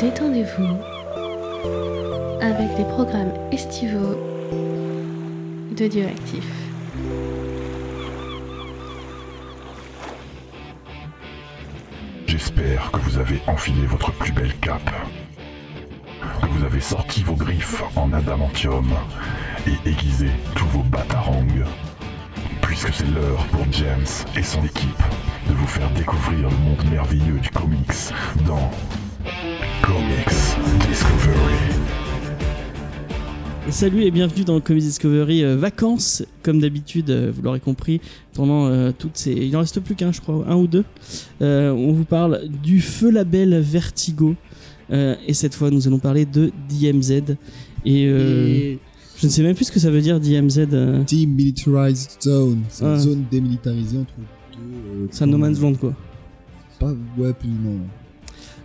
détendez-vous avec les programmes estivaux de Dioactif. J'espère que vous avez enfilé votre plus belle cape, que vous avez sorti vos griffes en adamantium et aiguisé tous vos batarangs, puisque c'est l'heure pour James et son équipe de vous faire découvrir le monde merveilleux du comics dans Comics Discovery. Salut et bienvenue dans Comics Discovery euh, vacances, comme d'habitude, euh, vous l'aurez compris, pendant euh, toutes ces... Il en reste plus qu'un, je crois, un ou deux. Euh, on vous parle du feu label Vertigo. Euh, et cette fois, nous allons parler de DMZ. Et, euh, Et je ne sais même plus ce que ça veut dire DMZ. euh, Demilitarized Zone. C'est Ah. une zone démilitarisée entre deux. euh, c'est un No Man's Land, quoi. Pas, ouais, plus ou moins.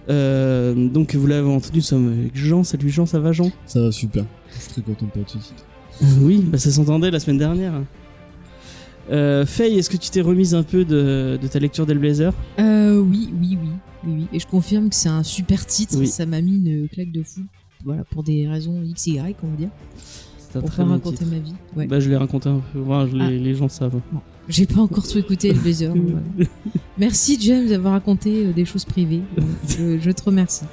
Euh, donc, vous l'avez entendu, nous sommes avec Jean. Salut Jean, ça va Jean? Ça va super. Je suis très content de parler de ce titre. Euh, Oui, bah, ça s'entendait la semaine dernière. Euh, Faye, est-ce que tu t'es remise un peu de, de ta lecture d'Hellblazer? Euh, oui, oui, oui, oui, oui. Et je confirme que c'est un super titre. Oui. Ça m'a mis une claque de fou. Voilà, pour des raisons X et Y, on va dire. C'est un Pour très bon raconter titre. ma vie. Ouais. Bah, je l'ai raconté un peu. Je l'ai- Ah. Les gens savent. J'ai pas encore tout écouté, le donc voilà. Merci, James, d'avoir raconté euh, des choses privées. je, je te remercie.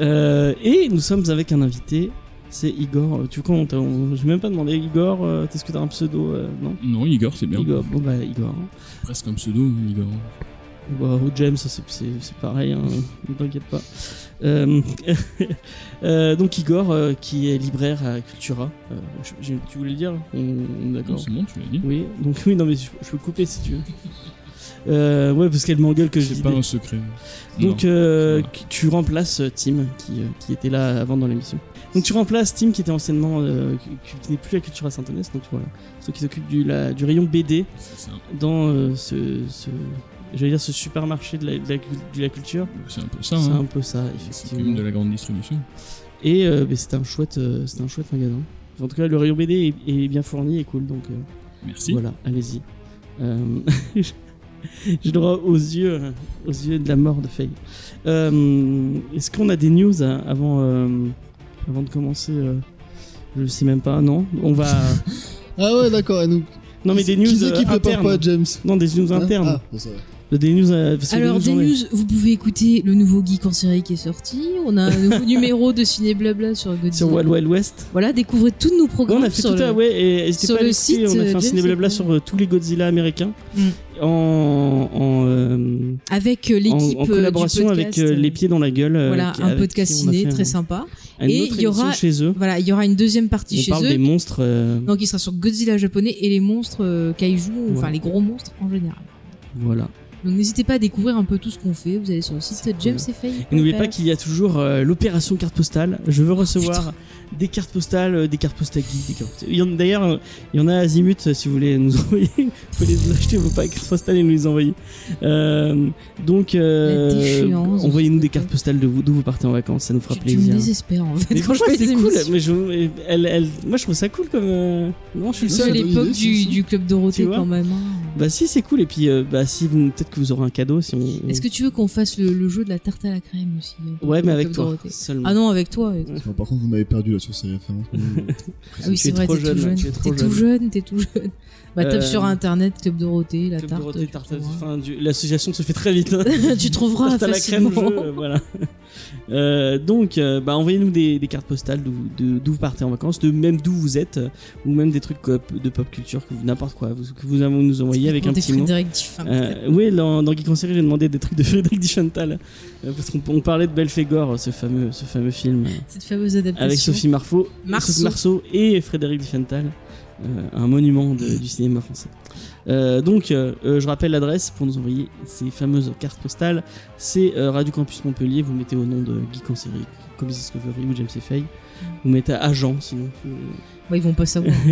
Euh, et nous sommes avec un invité. C'est Igor. Euh, Tu vois, on j'ai même pas demandé. Igor, euh, est-ce que t'as un pseudo euh, Non? Non, Igor, c'est bien. Igor. Bon, bah, Igor. Presque un pseudo, Igor. Bah, ou James, ça, c'est, c'est, c'est pareil, hein, ne t'inquiète pas. Euh, euh, donc Igor, euh, qui est libraire à Cultura. Je- tu voulais le dire on, on Non, D'accord. c'est bon, tu l'as dit. Oui, donc oui, non mais je, je peux couper si tu veux. Euh, ouais, parce qu'elle m'engueule que je dis. C'est pas des- un secret. Donc euh, tu remplaces Tim, qui, qui était là avant dans l'émission. Donc tu remplaces Tim, qui était anciennement, euh, qui, qui n'est plus à Cultura Saint-Onès, donc voilà. Toi qui s'occupe du, la- du rayon BD dans ce, ce, j'allais dire ce supermarché de la, de la, cul- de la culture. C'est un peu ça. C'est hein. un peu ça, C'est effectivement. même de la grande distribution. Et euh, c'était un chouette, euh, c'était un chouette magasin. En tout cas, le rayon BD est, est bien fourni et cool, donc euh, Merci. voilà, allez-y. Euh, J'ai droit aux yeux, aux yeux de la mort de Faye. Est-ce qu'on a des news euh, avant, avant de commencer Je sais même pas, non. On va. Ah ouais, d'accord. Nous, Non, mais des news Qui c'est internes. pas James? Non, des news Hein? internes. Ah, bon, euh, Alors, les des news, news, vous pouvez écouter le nouveau Geek en série qui est sorti. On a un nouveau numéro de Ciné Blabla sur Godzilla. Sur Wild Wild West. Voilà, découvrez tous nos Ouais, programmes. on a fait sur tout le- à ouais et sur pas le site, on a fait un ciné blabla sur euh, tous les Godzilla américains Mm. en en, euh, Avec euh, en, l'équipe en euh, collaboration du avec euh, les pieds dans la gueule Voilà, un podcast ciné très un- sympa. Et il y aura- émission chez eux Voilà, il y aura une deuxième partie on chez parle eux. des monstres Donc il sera sur Godzilla japonais et les monstres kaiju, enfin les gros monstres en général. voilà Donc n'hésitez pas à découvrir un peu tout ce qu'on fait. Vous allez sur le site James cool. et n'oubliez pas qu'il y a toujours euh, l'opération carte postale je Oh, veux recevoir des cartes postales euh, des cartes postales geeks, des cartes- il y en a d'ailleurs euh, il y en a à Azimut euh, si vous voulez nous envoyer. Vous pouvez les acheter vos cartes postales et nous les envoyer. Euh, donc euh, envoyez-nous des cartes postales de vous d'où vous partez en vacances ça nous fera tu, tu plaisir. me désespères en fait Mais quand je pourquoi fais c'est des cool? mais je, elle, elle, moi je trouve ça cool comme euh, non je suis le C'est à seul. bonne l'époque du, du club Dorothée Tu quand même. hein. bah si c'est cool. Et puis euh, bah si vous peut-être que vous aurez un cadeau si on Est-ce que tu veux qu'on fasse le, le jeu de la tarte à la crème aussi ouais mais avec toi seulement. Ah non, avec toi. avec- Bon, par contre, vous m'avez perdu là sur ces références. Ah oui, c'est es vrai, trop t'es jeune, tout jeune. T'es tout jeune, t'es tout jeune. Bah tape Euh, sur internet Club Dorothée, la Club tarte. Dorothée, tarte, enfin, du- l'association se fait très vite hein. tu trouveras Tarte à la crème facilement. jeu, euh, voilà Euh, donc euh, bah envoyez-nous des, des cartes postales d'où de- d'où vous partez en vacances de même d'où vous êtes euh, ou même des trucs de pop culture que n'importe quoi vous- que vous avez nous envoyer avec un Des petit mot Frédéric. Euh, oui, dans, dans Geek en série, j'ai demandé des trucs de Frédéric Diffenthal. Euh, parce qu'on on parlait de Belphégor, ce fameux, ce fameux film, Cette fameuse adaptation. avec Sophie Marceau, Marceau. Sophie Marceau et Frédéric Diffenthal, euh, un monument de- du cinéma français. Euh, donc, euh, je rappelle l'adresse pour nous envoyer ces fameuses cartes postales. C'est euh, Radio Campus Montpellier. Vous mettez au nom de Geek en série, Comics Discovery ou James et Faye. Vous mettez agent, sinon. euh, Ouais, ils vont pas savoir.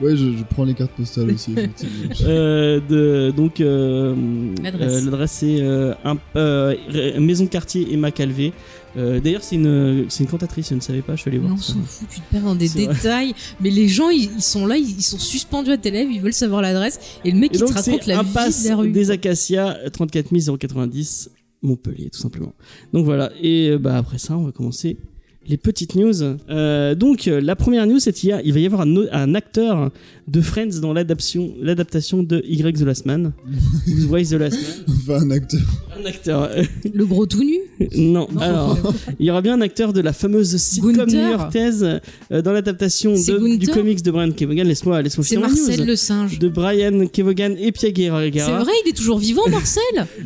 Ouais, je, je prends les cartes postales aussi. Euh, de, donc euh, L'adresse. euh, c'est euh, euh, maison quartier Emma Calvé. Euh, D'ailleurs c'est une c'est une cantatrice, je ne savais pas, je suis allé Mais voir. on ça. s'en fout, tu te perds dans des détails. Mais les gens, ils, ils sont là, ils, sont suspendus à tes lèvres, ils veulent savoir l'adresse. Et le mec, Et il te raconte la vie passe de la rue. des Acacias 34 090 Montpellier, tout simplement. Donc voilà, et euh, bah, après ça, on va commencer les petites news. Euh, donc euh, la première news, c'est qu'il y a- il va y avoir un, acteur de Friends dans l'adaptation, l'adaptation de Y The Last Man. Ou Y The Last Man. Enfin, un acteur. Un acteur. euh, Le gros tout nu non, alors il y aura bien un acteur de la fameuse sitcom new-yorkaise euh, dans l'adaptation C'est de- du comics de Brian Kevogan. Laisse-moi laisse C'est finir ma Marcel news. le singe. De Brian Kevogan et Pierre C'est Guerra. vrai, il est toujours vivant, Marcel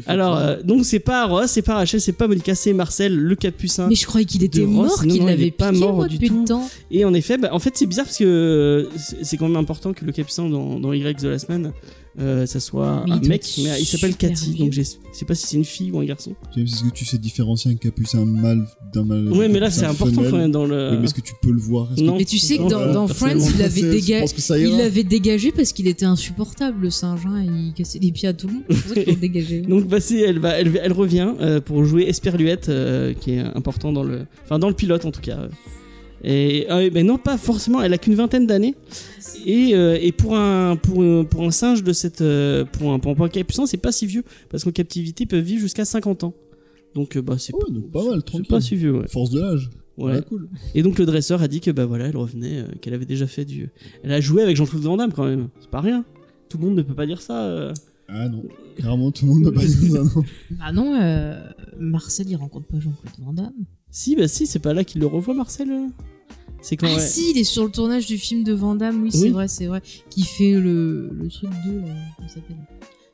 Alors, euh, donc c'est pas Ross, c'est pas Rachel, c'est pas Monica, c'est Marcel, le capucin. Mais je croyais qu'il était mort, qu'il l'avait pas piqué, mort moi, du tout. temps. Et en effet, bah, en fait, c'est bizarre parce que c'est quand même important que le capucin dans, dans Y The Last Man, euh, ça soit Mais un mec, mais il s'appelle Cathy, donc je sais pas si c'est une fille ou un garçon. Est-ce que tu sais différencier un capucin mâle d'un mâle Ouais, mais là c'est important femelle quand même dans le. Oui, mais est-ce que tu peux le voir? Non. Mais tu sais que dans, dans Friends, il déga- l'avait dégagé parce qu'il était insupportable, le singe. hein, Il cassait les pieds à tout le monde. C'est pour ça qu'il l'a dégagé. Donc bah, c'est- elle, va, elle, elle revient euh, pour jouer Esperluette, euh, qui est important dans le, enfin dans le pilote en tout cas. Et euh, mais non, pas forcément. Elle a qu'une vingtaine d'années. Et, euh, et pour un pour, un- pour un singe de cette euh, pour un pour un capucin, c'est pas si vieux parce qu'en captivité ils peuvent vivre jusqu'à 50 ans. Donc euh, bah c'est pas mal, c'est tranquille. pas si vieux. Ouais. Force de l'âge. Ouais. Ouais, cool. Et donc le dresseur a dit que bah voilà, elle revenait, euh, qu'elle avait déjà fait du. Elle a joué avec Jean-Claude Van Damme quand même. C'est pas rien. Tout le monde ne peut pas dire ça. euh. Ah non. Carrément, tout le monde ne pas dire ça, non. Ah non, euh, Marcel, il rencontre pas Jean-Claude Van Damme. Si bah si, c'est pas là qu'il le revoit Marcel. C'est quand Ah ouais. si, il est sur le tournage du film de Van Damme, oui, c'est vrai, c'est vrai. Qui fait le, le truc de... euh, comment s'appelle?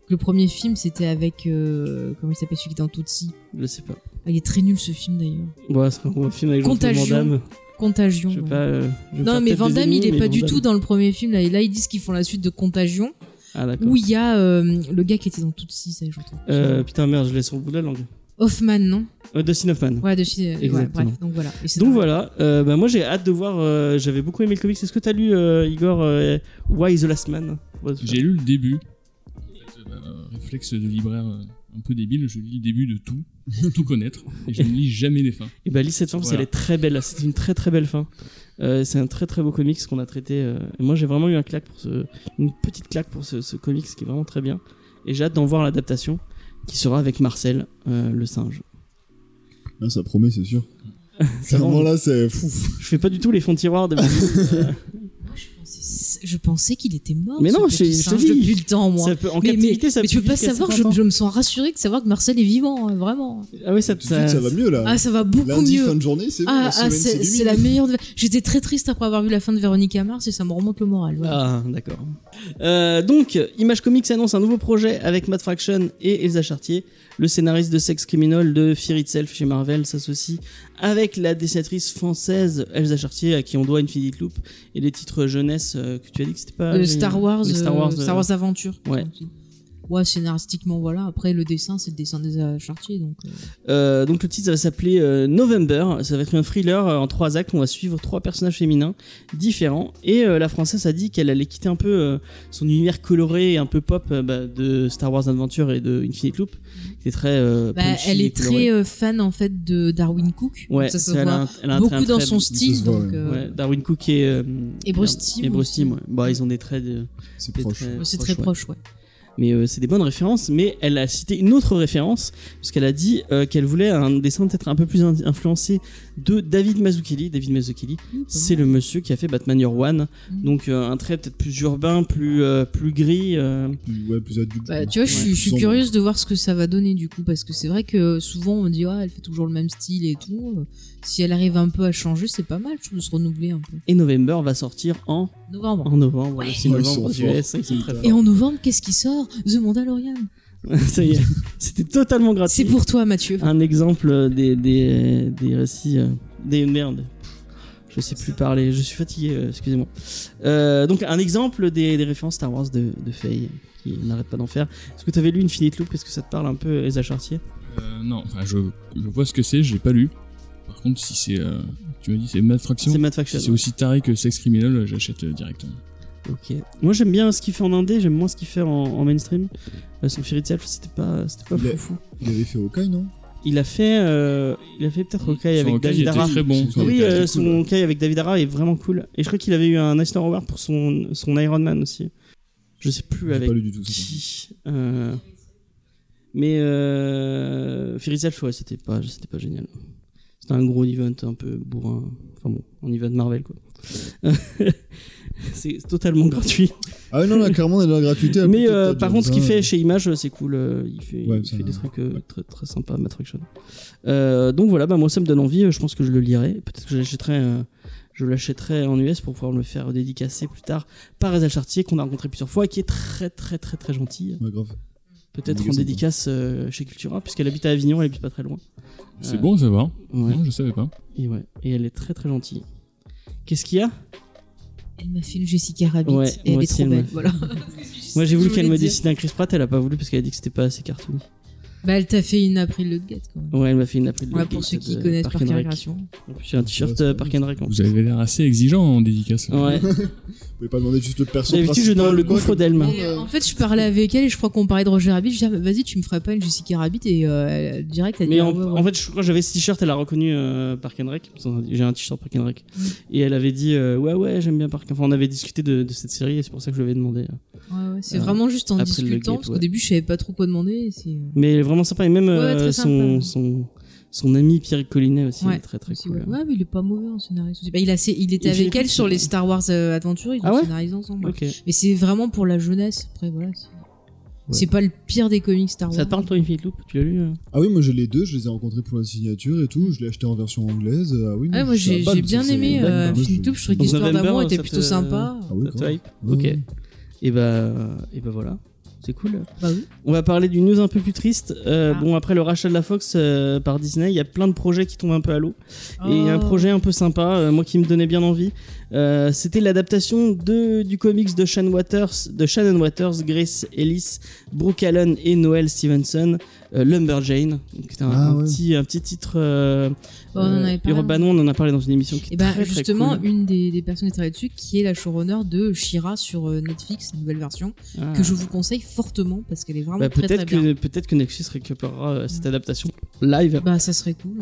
Le premier film, c'était avec... euh, comment il s'appelle celui qui était en Tutsi? Je sais pas. Ah, Il est très nul ce film d'ailleurs. Bon, c'est un film avec Jean-Claude Van Contagion. Damme. Contagion. Je sais ouais. pas. euh, je Non, mais Van il est pas du tout dans le premier film. Là, Et là ils disent qu'ils font la suite de Contagion, Ah d'accord. où il y a euh, le gars qui était dans Tutsi, ça, je retrouve. Euh, putain merde, je l'ai sur le bout de la langue. Hoffman, non Euh, Dustin Hoffman. Ouais, de chez- ouais, Exactement. bref, donc voilà. Et c'est Donc voilà, euh, bah, moi j'ai hâte de voir. euh, J'avais beaucoup aimé le comics. Est-ce que t'as lu euh, Igor euh, Why the Last Man? J'ai lu le début. En fait, euh, réflexe de libraire euh, un peu débile, je lis le début de tout, pour tout connaître, et je ne lis jamais les fins. Et bah lis cette fin parce Voilà. qu'elle est très belle. C'est une très très belle fin. Euh, c'est un très très beau comics qu'on a traité. euh, et moi j'ai vraiment eu un claque pour ce, une petite claque pour ce, ce comics qui est vraiment très bien. Et j'ai hâte d'en voir l'adaptation qui sera avec Marcel, euh, le singe. Ah, ça promet, c'est sûr. Clairement, là, c'est fou. je fais pas du tout les fonds de tiroir de je pensais, je pensais qu'il était mort. Mais non, je- je te dis, depuis le temps, moi. ça peut, en mais, captivité, mais- ça mais tu peux pas savoir, 50 je, me sens rassurée de savoir que Marcel est vivant, hein, vraiment. Ah oui, ça, Tout de suite, ça va mieux, là. Ah, ça va beaucoup Lundi, mieux. fin de journée, c'est bon, Ah, la ah, semaine, c'est la meilleure. de- J'étais très triste après avoir vu la fin de Véronique Mars et ça me remonte le moral. Ah, d'accord. Euh, donc, Image Comics annonce un nouveau projet avec Matt Fraction et Elsa Chartier. Le scénariste de Sex Criminal de Fear Itself chez Marvel s'associe avec la dessinatrice française Elsa Chartier à qui on doit Infinite Loop et les titres jeunesse que tu as dit que c'était pas. Euh. Star Wars, Les Star euh, Wars, Star euh, Wars Aventure. ouais. Ouais, scénaristiquement, voilà. Après, le dessin, c'est le dessin des euh, Chartier. Donc, euh, Euh, donc le titre ça va s'appeler euh, November. Ça va être un thriller euh, en trois actes. On va suivre trois personnages féminins différents. Et euh, la française a dit qu'elle allait quitter un peu euh, son univers coloré et un peu pop euh, bah, de Star Wars Adventure et de Infinite Loop. qui est très. euh, bah, punchy elle est coloré. très euh, fan en fait de Darwin Cook. Ouais, ça se elle a voit un- elle a un beaucoup un dans son style. donc, ouais. euh, Darwin Cook et euh, Et Bruce Timm Et Bruce. Timm, ouais. Bah, ils ont des traits de- C'est proche. c'est très ouais. proche, ouais. Mais euh, c'est des bonnes références. Mais elle a cité une autre référence parce qu'elle a dit euh, qu'elle voulait un dessin peut-être un peu plus in- influencé de David Mazzucchelli. David Mazzucchelli, c'est le monsieur qui a fait Batman Year One. Mhm. Donc euh, un trait peut-être plus urbain, plus euh, plus gris. euh, Plus- Ouais, plus adulte. Bah, tu vois, je suis, je suis Sombre. curieuse de voir ce que ça va donner du coup, parce que c'est vrai que souvent on dit, ah, elle fait toujours le même style et tout. Si elle arrive un peu à changer, c'est pas mal, je trouve, de se renouveler un peu. Et November va sortir en Novembre. en novembre. Ouais. le 6 Ouais, ils novembre aux. US, ils sont très Et en novembre, qu'est-ce qui sort? The Mandalorian. Ça y est, c'était totalement gratuit. C'est pour toi, Mathieu. un exemple des, des, des récits. euh, des merdes. Je sais plus parler, je suis fatigué, euh, excusez-moi. Euh, donc, un exemple des, des références Star Wars de, de Faye, qui n'arrête pas d'en faire. Est-ce que tu avais lu Infinite Loop? Est-ce que ça te parle un peu, Elsa Chartier? Euh, non, enfin, je, je vois ce que c'est, je l'ai pas lu. Par contre, si c'est. euh, tu m'as dit, c'est Mad Fraction C'est Mad Faction. Si c'est aussi taré que Sex Criminal, j'achète euh, directement. Ok. Moi, j'aime bien ce qu'il fait en indé, j'aime moins ce qu'il fait en, en mainstream. Euh, son Fear Itself, c'était pas, c'était pas Il est-. Il avait fait Hawkeye, non? Il a fait, euh, il a fait peut-être Hawkeye Son avec Hawkeye David était très bon. Son Oui, Hawkeye euh, était son. Hawkeye avec David Ara est vraiment cool. Et je crois qu'il avait eu un Eisner Award pour son, son Iron Man aussi. Je sais plus J'ai avec pas lu du tout ça. qui. euh, Mais euh, Tail, ouais, c'était pas, c'était pas génial. C'était un gros event un peu bourrin. Enfin bon, un event Marvel quoi. c'est totalement gratuit. Ah ouais, non, là, clairement, on est dans la gratuité. Mais euh, par contre, ce qu'il fait chez Image, c'est cool. euh, Il fait, Ouais, il ça- fait des trucs euh, ouais. très, très sympas. Euh, donc voilà, bah, moi ça me donne envie. Je pense que je le lirai. Peut-être que je l'achèterai, euh, je l'achèterai en US pour pouvoir me le faire dédicacer plus tard par Reza Chartier, qu'on a rencontré plusieurs fois et qui est très très très très gentil. Peut-être en dédicace chez Cultura, puisqu'elle habite à Avignon, elle habite pas très loin. C'est Euh, bon à savoir. Ouais. Non, je savais pas. Et ouais, et elle est très très gentille. Qu'est-ce qu'il y a? Elle m'a fait une Jessica Rabbit. Ouais, et elle moi est trop elle belle. Voilà. Moi j'ai voulu qu'elle me dessine un Chris Pratt, elle a pas voulu parce qu'elle a dit que c'était pas assez cartoony. Bah, elle t'a fait une April le Gate quand même. Ouais, elle m'a fait une appel de Voilà, pour ceux qui de connaissent. En plus, j'ai un t-shirt Ouais, euh, pas Park and Rec. en Vous avez l'air assez exigeant en dédicace. Ouais. Vous pouvez pas demander juste le perso. D'habitude, je demande le gouffre comme- d'Elm. Et, euh, en fait, je parlais avec elle et je crois qu'on parlait de Roger Rabbit. Je dis, ah, bah, vas-y, tu me ferais pas une Jessica Rabbit et euh, direct, elle a dit, Mais ah, en, ouais, ouais. en fait, je crois que j'avais ce t-shirt, elle a reconnu euh, Park and Rec. J'ai un t-shirt Park and Rec. Et elle avait dit, euh, ouais, ouais, j'aime bien Park Enfin, on avait discuté de, de cette série et c'est pour ça que je lui avais demandé. Ouais, ouais, c'est Euh, vraiment juste en après le discutant parce ouais. qu'au début, je savais pas trop quoi demander. euh, Mais vraiment sympa. Et même Ouais, euh, son, sympa. son, son ami Pierre Collinet aussi, Ouais, il est très très aussi, cool. ouais. Ouais, mais il est pas mauvais en scénariste aussi. Bah, il, a, il était avec elle sur les. Star Wars euh, Adventures, ils ont Ah ouais scénarisé ensemble. Ok. Mais c'est vraiment pour la jeunesse. Après, voilà. C'est c'est pas le pire des comics Star Wars. Ça te parle, toi, Infinite Loop? Tu l'as lu euh Ah oui, moi j'ai les deux, je les ai rencontrés pour la signature et tout. Je l'ai acheté en version anglaise. Ah oui, Ouais, non, moi j'ai bien aimé euh, Infinite Loop, je trouvais que l'histoire d'amour était plutôt te- sympa. Ah oui, Ça te grave. hype? Ouais, Ok. Et bah, et bah voilà. C'est cool. Bah oui. On va parler d'une news un peu plus triste. Euh, Ah. Bon, après le rachat de la Fox euh, par Disney, il y a plein de projets qui tombent un peu à l'eau. Et un Oh. projet un peu sympa, euh, moi qui me donnait bien envie, euh, c'était l'adaptation de, du comics de Shannon Waters, de Shannon Waters, Grace Ellis, Brooke Allen et Noel Stevenson, euh, Lumberjane. Donc c'était un, Ah un ouais. petit, un petit titre. Euh, Bon, on en avait parlé. Urbanon, on en a parlé dans une émission qui est Et bah très, très justement, cool. une des, des personnes qui travaille dessus, qui est la showrunner de Shira sur Netflix, nouvelle version, Ah. que je vous conseille fortement parce qu'elle est vraiment Bah, très très peut-être bien. que peut-être que Nexus récupérera euh, cette adaptation live. Bah ça serait cool.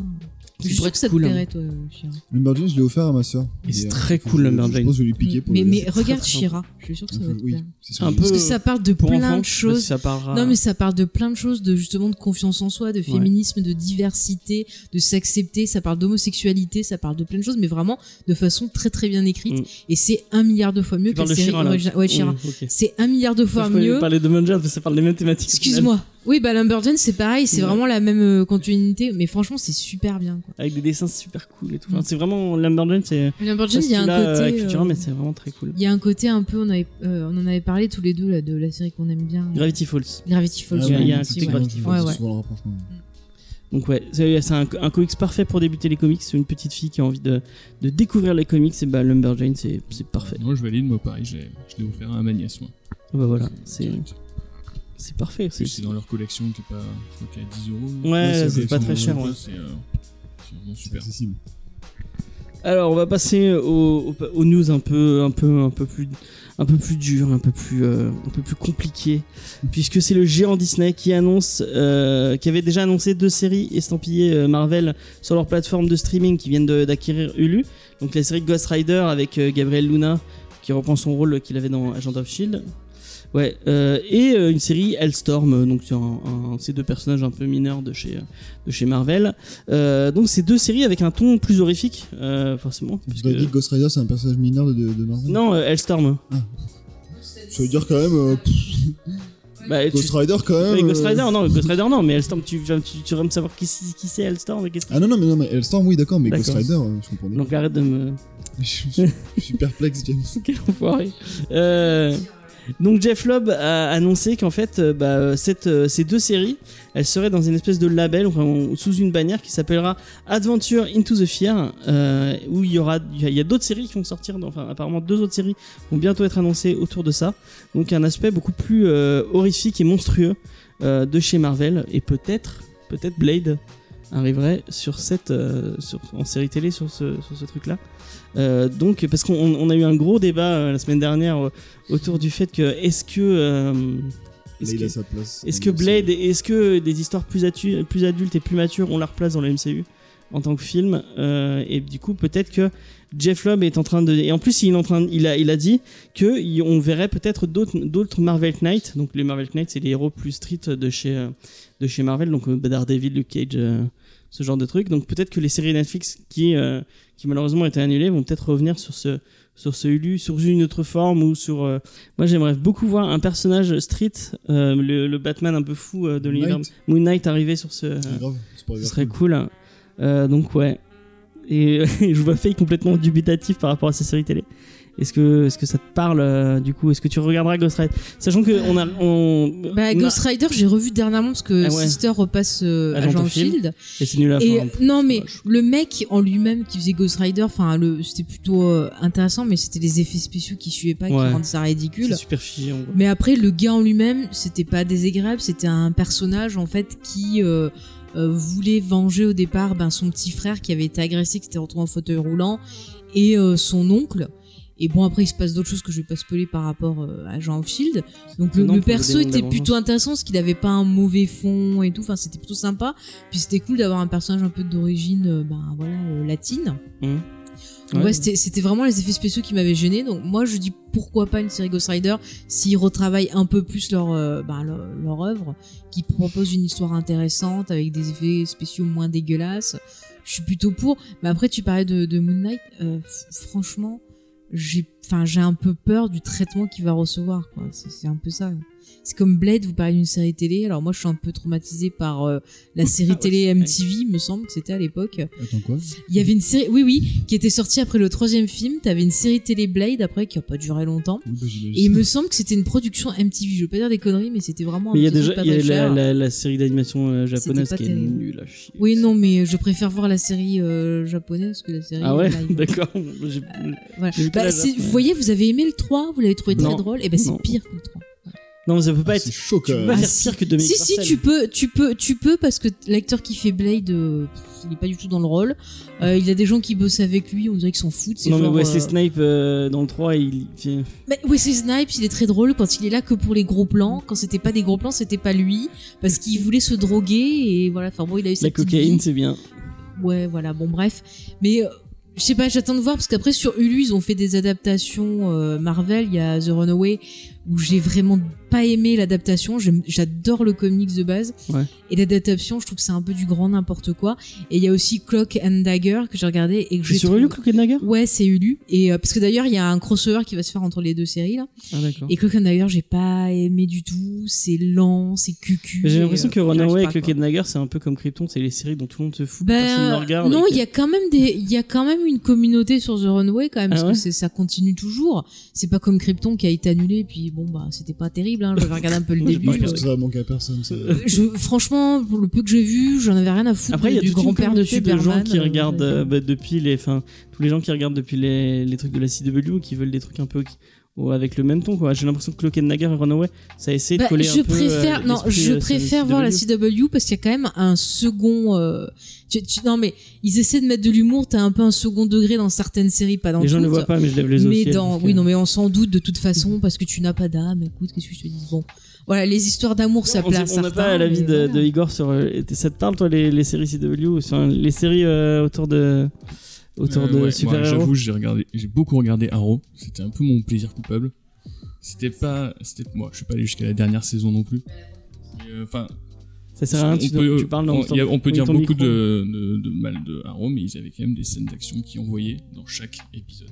Hein. Je suis sûr que ça te cool, hein. plairait toi, Shira. Lumberjane, je l'ai offert à ma soeur. Et c'est euh, très cool, que je- Lumberjane. Je pense que je vais lui piquer pour Mais, le mais laisser. regarde Shira, je suis sûr que ça va te Oui, plaire. c'est sûr. Un peu Parce que ça parle de plein enfants, de je choses. ça parlera. Non mais ça parle de plein de choses, de justement de confiance en soi, de féminisme, de diversité, de s'accepter, ça parle d'homosexualité, ça parle de plein de choses, mais vraiment de façon très très bien écrite. Mm. Et c'est un milliard de fois mieux Tu que la de série Shira. Ouais, Shira. Mm, ok. C'est un milliard de fois Je mieux. parler de Munja, mais ça parle des mêmes thématiques. Excuse-moi. Oui, bah Lumberjane, c'est pareil, c'est Ouais. vraiment la même euh, continuité, mais franchement, c'est super bien. Quoi. Avec des dessins super cool et tout. Enfin, Mm. c'est vraiment Lumberjane, c'est. Lumberjane, il y a un à côté. Cultura, euh, mais c'est vraiment très cool. Il y a un côté un peu, on, avait, euh, on en avait parlé tous les deux là, de la série qu'on aime bien. Gravity Falls. Gravity Falls. Ah il y a- ouais, il y a un côté ouais. Gravity Falls, Ouais, souvent rapprochement. Donc ouais, c'est un, un comics parfait pour débuter les comics. C'est une petite fille qui a envie de, de découvrir les comics. Et bah Lumberjane, c'est c'est parfait. Moi, je valide, moi, pareil, je l'ai offert à ma nièce, moi. Bah voilà, c'est. C'est parfait. C'est C'est dans leur collection qui est pas, je crois qu'il y a 10 euros. Ouais, c'est c'est pas très cher. Ouais. C'est euh, c'est vraiment super. accessible. Alors, on va passer aux, aux- aux news un peu, un peu, un peu plus, un peu plus dur, un peu plus, euh, un peu plus compliqué, puisque c'est le géant Disney qui annonce, euh, qui avait déjà annoncé deux séries estampillées euh, Marvel sur leur plateforme de streaming qui viennent de- d'acquérir Hulu. Donc la série Ghost Rider avec euh, Gabriel Luna qui reprend son rôle qu'il avait dans Agent of Shield. Ouais, euh, et euh, une série Hellstorm, euh, donc un- un- ces deux personnages un peu mineurs de chez, de chez Marvel. Euh, donc ces deux séries avec un ton plus horrifique, forcément. M'as dit que Ghost Rider c'est un personnage mineur de, de Marvel Non, Hellstorm. Ça veut dire quand même. Bah, tu- Ghost Rider quand même. Oui, Ghost Rider, non, Ghost Rider, non, mais Hellstorm, tu, tu, tu vas me savoir qui, qui c'est Hellstorm et qu'est-ce que- Ah non, non, mais non, mais Hellstorm, oui, d'accord, mais Ghost. Rider, je comprends bien. Donc arrête de me. Je suis, je suis perplexe, James. Quel enfoiré. Euh, donc Jeff Lobb a annoncé qu'en fait, euh, bah, euh, ces deux séries, elles seraient dans une espèce de label, sous une bannière qui s'appellera Adventure Into the Fear, euh, où il y aura, il y a, d'autres séries qui vont sortir, enfin apparemment deux autres séries vont bientôt être annoncées autour de ça. Donc un aspect beaucoup plus horrifique et monstrueux de chez Marvel, et peut-être, peut-être Blade arriverait sur cette, euh, sur, en série télé sur ce, sur ce truc-là. Euh, donc, parce qu'on on a eu un gros débat euh, la semaine dernière autour du fait que est-ce que est-ce que, Blade, est-ce que des histoires plus, plus adultes et plus matures ont leur place dans le MCU? En tant que film. euh, et du coup, peut-être que Jeff Loeb est en train de. Et en plus, il, est en train, il, a, il a dit qu'on verrait peut-être d'autres Marvel Knights. Donc, les Marvel Knights, c'est les héros plus street de chez, de chez Marvel. Donc, euh, Daredevil, Luke Cage, euh, ce genre de trucs. Donc, peut-être que les séries Netflix qui, euh, qui malheureusement étaient annulées vont peut-être revenir sur ce, sur ce Hulu, sur une autre forme ou sur. euh, Moi, j'aimerais beaucoup voir un personnage street, euh, le, le Batman un peu fou euh, de l'univers. Moon Knight arriver sur ce. Ce serait cool. Euh, donc ouais. Et je vois Faye complètement dubitatif par rapport à ces séries télé. Est-ce que, est-ce que ça te parle euh, du coup? Est-ce que tu regarderas Ghost Rider? Sachant que on a, on, Bah, on a- Ghost Rider, j'ai revu dernièrement parce que Ah ouais. Sister repasse euh, Agent of Shield. Shield. et c'est nul à Et non, mais le mec en lui-même qui faisait Ghost Rider, enfin, le, c'était plutôt euh, intéressant, mais c'était les effets spéciaux qui suivaient pas, qui Ouais. rendent ça ridicule. C'est super figé. en gros. Mais après, le gars en lui-même, c'était pas désagréable, c'était un personnage en fait qui euh, voulait venger au départ ben, son petit frère qui avait été agressé, qui s'était retrouvé en fauteuil roulant, et son oncle. Et bon, après, il se passe d'autres choses que je vais pas spoiler par rapport euh, à Agent of Shield. Donc le, perso était plutôt intéressant parce qu'il avait pas un mauvais fond et tout. Enfin, c'était plutôt sympa. Puis c'était cool d'avoir un personnage un peu d'origine, euh, ben voilà, euh, latine. Donc Ouais. ouais, c'était vraiment les effets spéciaux qui m'avaient gêné. Donc moi je dis pourquoi pas une série Ghost Rider s'ils retravaillent un peu plus leur euh, bah, leur, leur œuvre, qui propose une histoire intéressante avec des effets spéciaux moins dégueulasses. Je suis plutôt pour. Mais après tu parlais de, de Moon Knight, euh, franchement j'ai enfin j'ai un peu peur du traitement qu'il va recevoir quoi. C'est c'est un peu ça. C'est comme Blade, vous parlez d'une série télé. Alors moi je suis un peu traumatisée par euh, la série télé MTV, me semble que c'était à l'époque. Attends quoi? Il y avait une série, oui, oui, qui était sortie après le troisième film. T'avais une série télé Blade après qui a pas duré longtemps. Oui, bah. Et il me semble que c'était une production MTV. Je veux pas dire des conneries, mais c'était vraiment. un Mais il y a déjà y a la, la, la série d'animation euh, japonaise pas qui est terrible. nulle à chier. Oui, non, mais je préfère voir la série euh, japonaise que la série. Ah ouais, d'accord. Voilà. Que Bah. Vous voyez, vous avez aimé le 3, vous l'avez trouvé très Non. drôle? Et ben c'est pire que le 3. Non, mais ça peut pas Ah, être. C'est chaud Tu peux pas Ah, faire si. pire que Dominique Si, si, tu peux, tu peux, tu peux, parce que l'acteur qui fait Blade, euh, il est pas du tout dans le rôle. Euh, il y a des gens qui bossent avec lui, on dirait qu'ils s'en foutent. Non, mais Wesley euh, Snipe euh, dans le 3, il. Mais Wesley Snipes, il est très drôle quand il est là que pour les gros plans. Quand c'était pas des gros plans, c'était pas lui. Parce qu'il voulait se droguer et voilà. Enfin bon, il a eu sa La cocaïne, c'est bien. Ouais, voilà, bon, bref. Mais je sais pas, j'attends de voir parce qu'après sur Hulu, ils ont fait des adaptations euh, Marvel. Il y a The Runaway où j'ai vraiment pas aimé l'adaptation. J'adore le comics de base. Ouais. Et l'adaptation, je trouve que c'est un peu du grand n'importe quoi. Et il y a aussi Clock and Dagger que j'ai regardé et que j'ai sur Hulu, Cloak and Dagger? Ouais, c'est Hulu. Et euh, parce que d'ailleurs, il y a un crossover qui va se faire entre les deux séries là. Ah. Et Cloak and Dagger, j'ai pas aimé du tout. C'est lent, c'est cucu. J'ai l'impression euh, que arrive Runaway et quoi. and Dagger, c'est un peu comme Krypton, c'est les séries dont tout le monde se fout, personne ne Ben, regarde. non, il y a quand même des, il y a quand même une communauté sur The Runway quand même, Ah parce ouais? que ça continue toujours. C'est pas comme Krypton qui a été annulé, puis bon bah c'était pas terrible. Hein, J'avais regardé un peu le début. Je pense euh, que ça va manquer à personne. ça. je, franchement, pour le peu que j'ai vu, j'en avais rien à foutre Après, il y a du grand-père de Superman. gens qui euh, regardent euh, bah, depuis les, enfin, tous les gens qui regardent depuis les, les trucs de la CW ou qui veulent des trucs un peu qui- avec le même ton, quoi. J'ai l'impression que Cloak Dagger et Runaway, ça essaie de Bah, coller je un peu. préfère, euh, non, je euh, préfère voir la CW. Parce qu'il y a quand même un second. euh, tu- tu- non mais ils essaient de mettre de l'humour. T'as un peu un second degré dans certaines séries, pas dans Les gens ne voient pas, mais je lève les mais ciel, dans, oui, non, mais on s'en doute de toute façon parce que tu n'as pas d'âme. Écoute, qu'est-ce que je te dis Bon, voilà, les histoires d'amour, ça à on n'a pas l'avis de, voilà. de Igor sur. euh, Ça te parle, toi, les, les séries CW enfin, Les séries euh, autour de. Autour Euh, de ouais, super-héros J'avoue, j'ai regardé, j'ai beaucoup regardé Arrow. C'était un peu mon plaisir coupable. C'était pas, c'était moi. Je suis pas allé jusqu'à la dernière saison non plus. Euh, Enfin, Ça sert à rien, tu, peut, tu parles dans on, ton- a- on peut dire ton beaucoup de, de, de mal de Arrow, mais ils avaient quand même des scènes d'action qui envoyaient dans chaque épisode.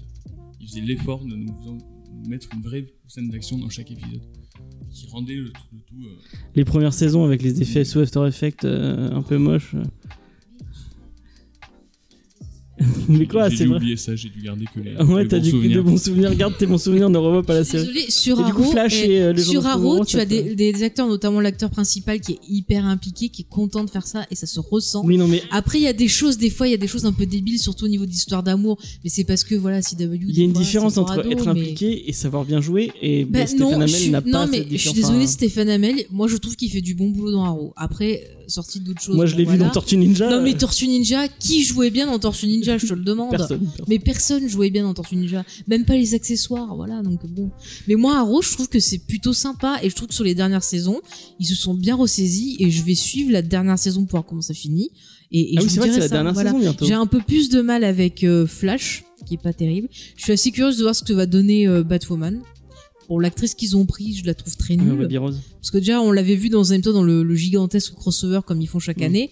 Ils faisaient l'effort de nous, nous mettre une vraie scène d'action dans chaque épisode, qui rendait le, tout- le tout. euh, Les premières saisons avec les effets sous After Effects euh, un peu moches. mais quoi, J'ai c'est dû vrai oublier ça, j'ai dû garder que les, Ouais, t'as bons du souvenirs. de bons souvenirs. Regarde tes bons souvenirs, ne revois pas la série. Désolé, sur Et du coup, Arrow, Flash et- et, euh, sur Arrow, tu as des, des acteurs, notamment l'acteur principal qui est hyper impliqué, qui est content de faire ça et ça se ressent. Oui, non, mais Après, il y a des choses, des fois, il y a des choses un peu débiles, surtout au niveau d'histoire d'amour, mais c'est parce que voilà, CW. il y a une différence entre être impliqué et savoir bien jouer. Et Bah, bah, Stéphane suis, n'a pas non mais je suis Enfin, Stéphane Hamel, moi je trouve qu'il fait du bon boulot dans Arrow. Après, euh, sorti d'autres choses. Moi, je l'ai vu dans Tortue Ninja. Non, mais euh, Tortue Ninja, qui jouait bien dans Tortue Ninja, je te le demande. personne. personne. Mais personne jouait bien dans Tortue Ninja, même pas les accessoires, voilà. Donc bon. Mais moi, Arrow, je trouve que c'est plutôt sympa et je trouve que sur les dernières saisons, ils se sont bien ressaisis et je vais suivre la dernière saison pour voir comment ça finit. Et, et Ah oui, c'est la dernière voilà. saison bientôt. J'ai un peu plus de mal avec euh, Flash, qui est pas terrible. Je suis assez curieuse de voir ce que va donner euh, Batwoman. Bon, l'actrice qu'ils ont pris, je la trouve très Ouais, nulle. Rose. Parce que déjà, on l'avait vu dans un temps dans le, le gigantesque crossover comme ils font chaque Mm. année.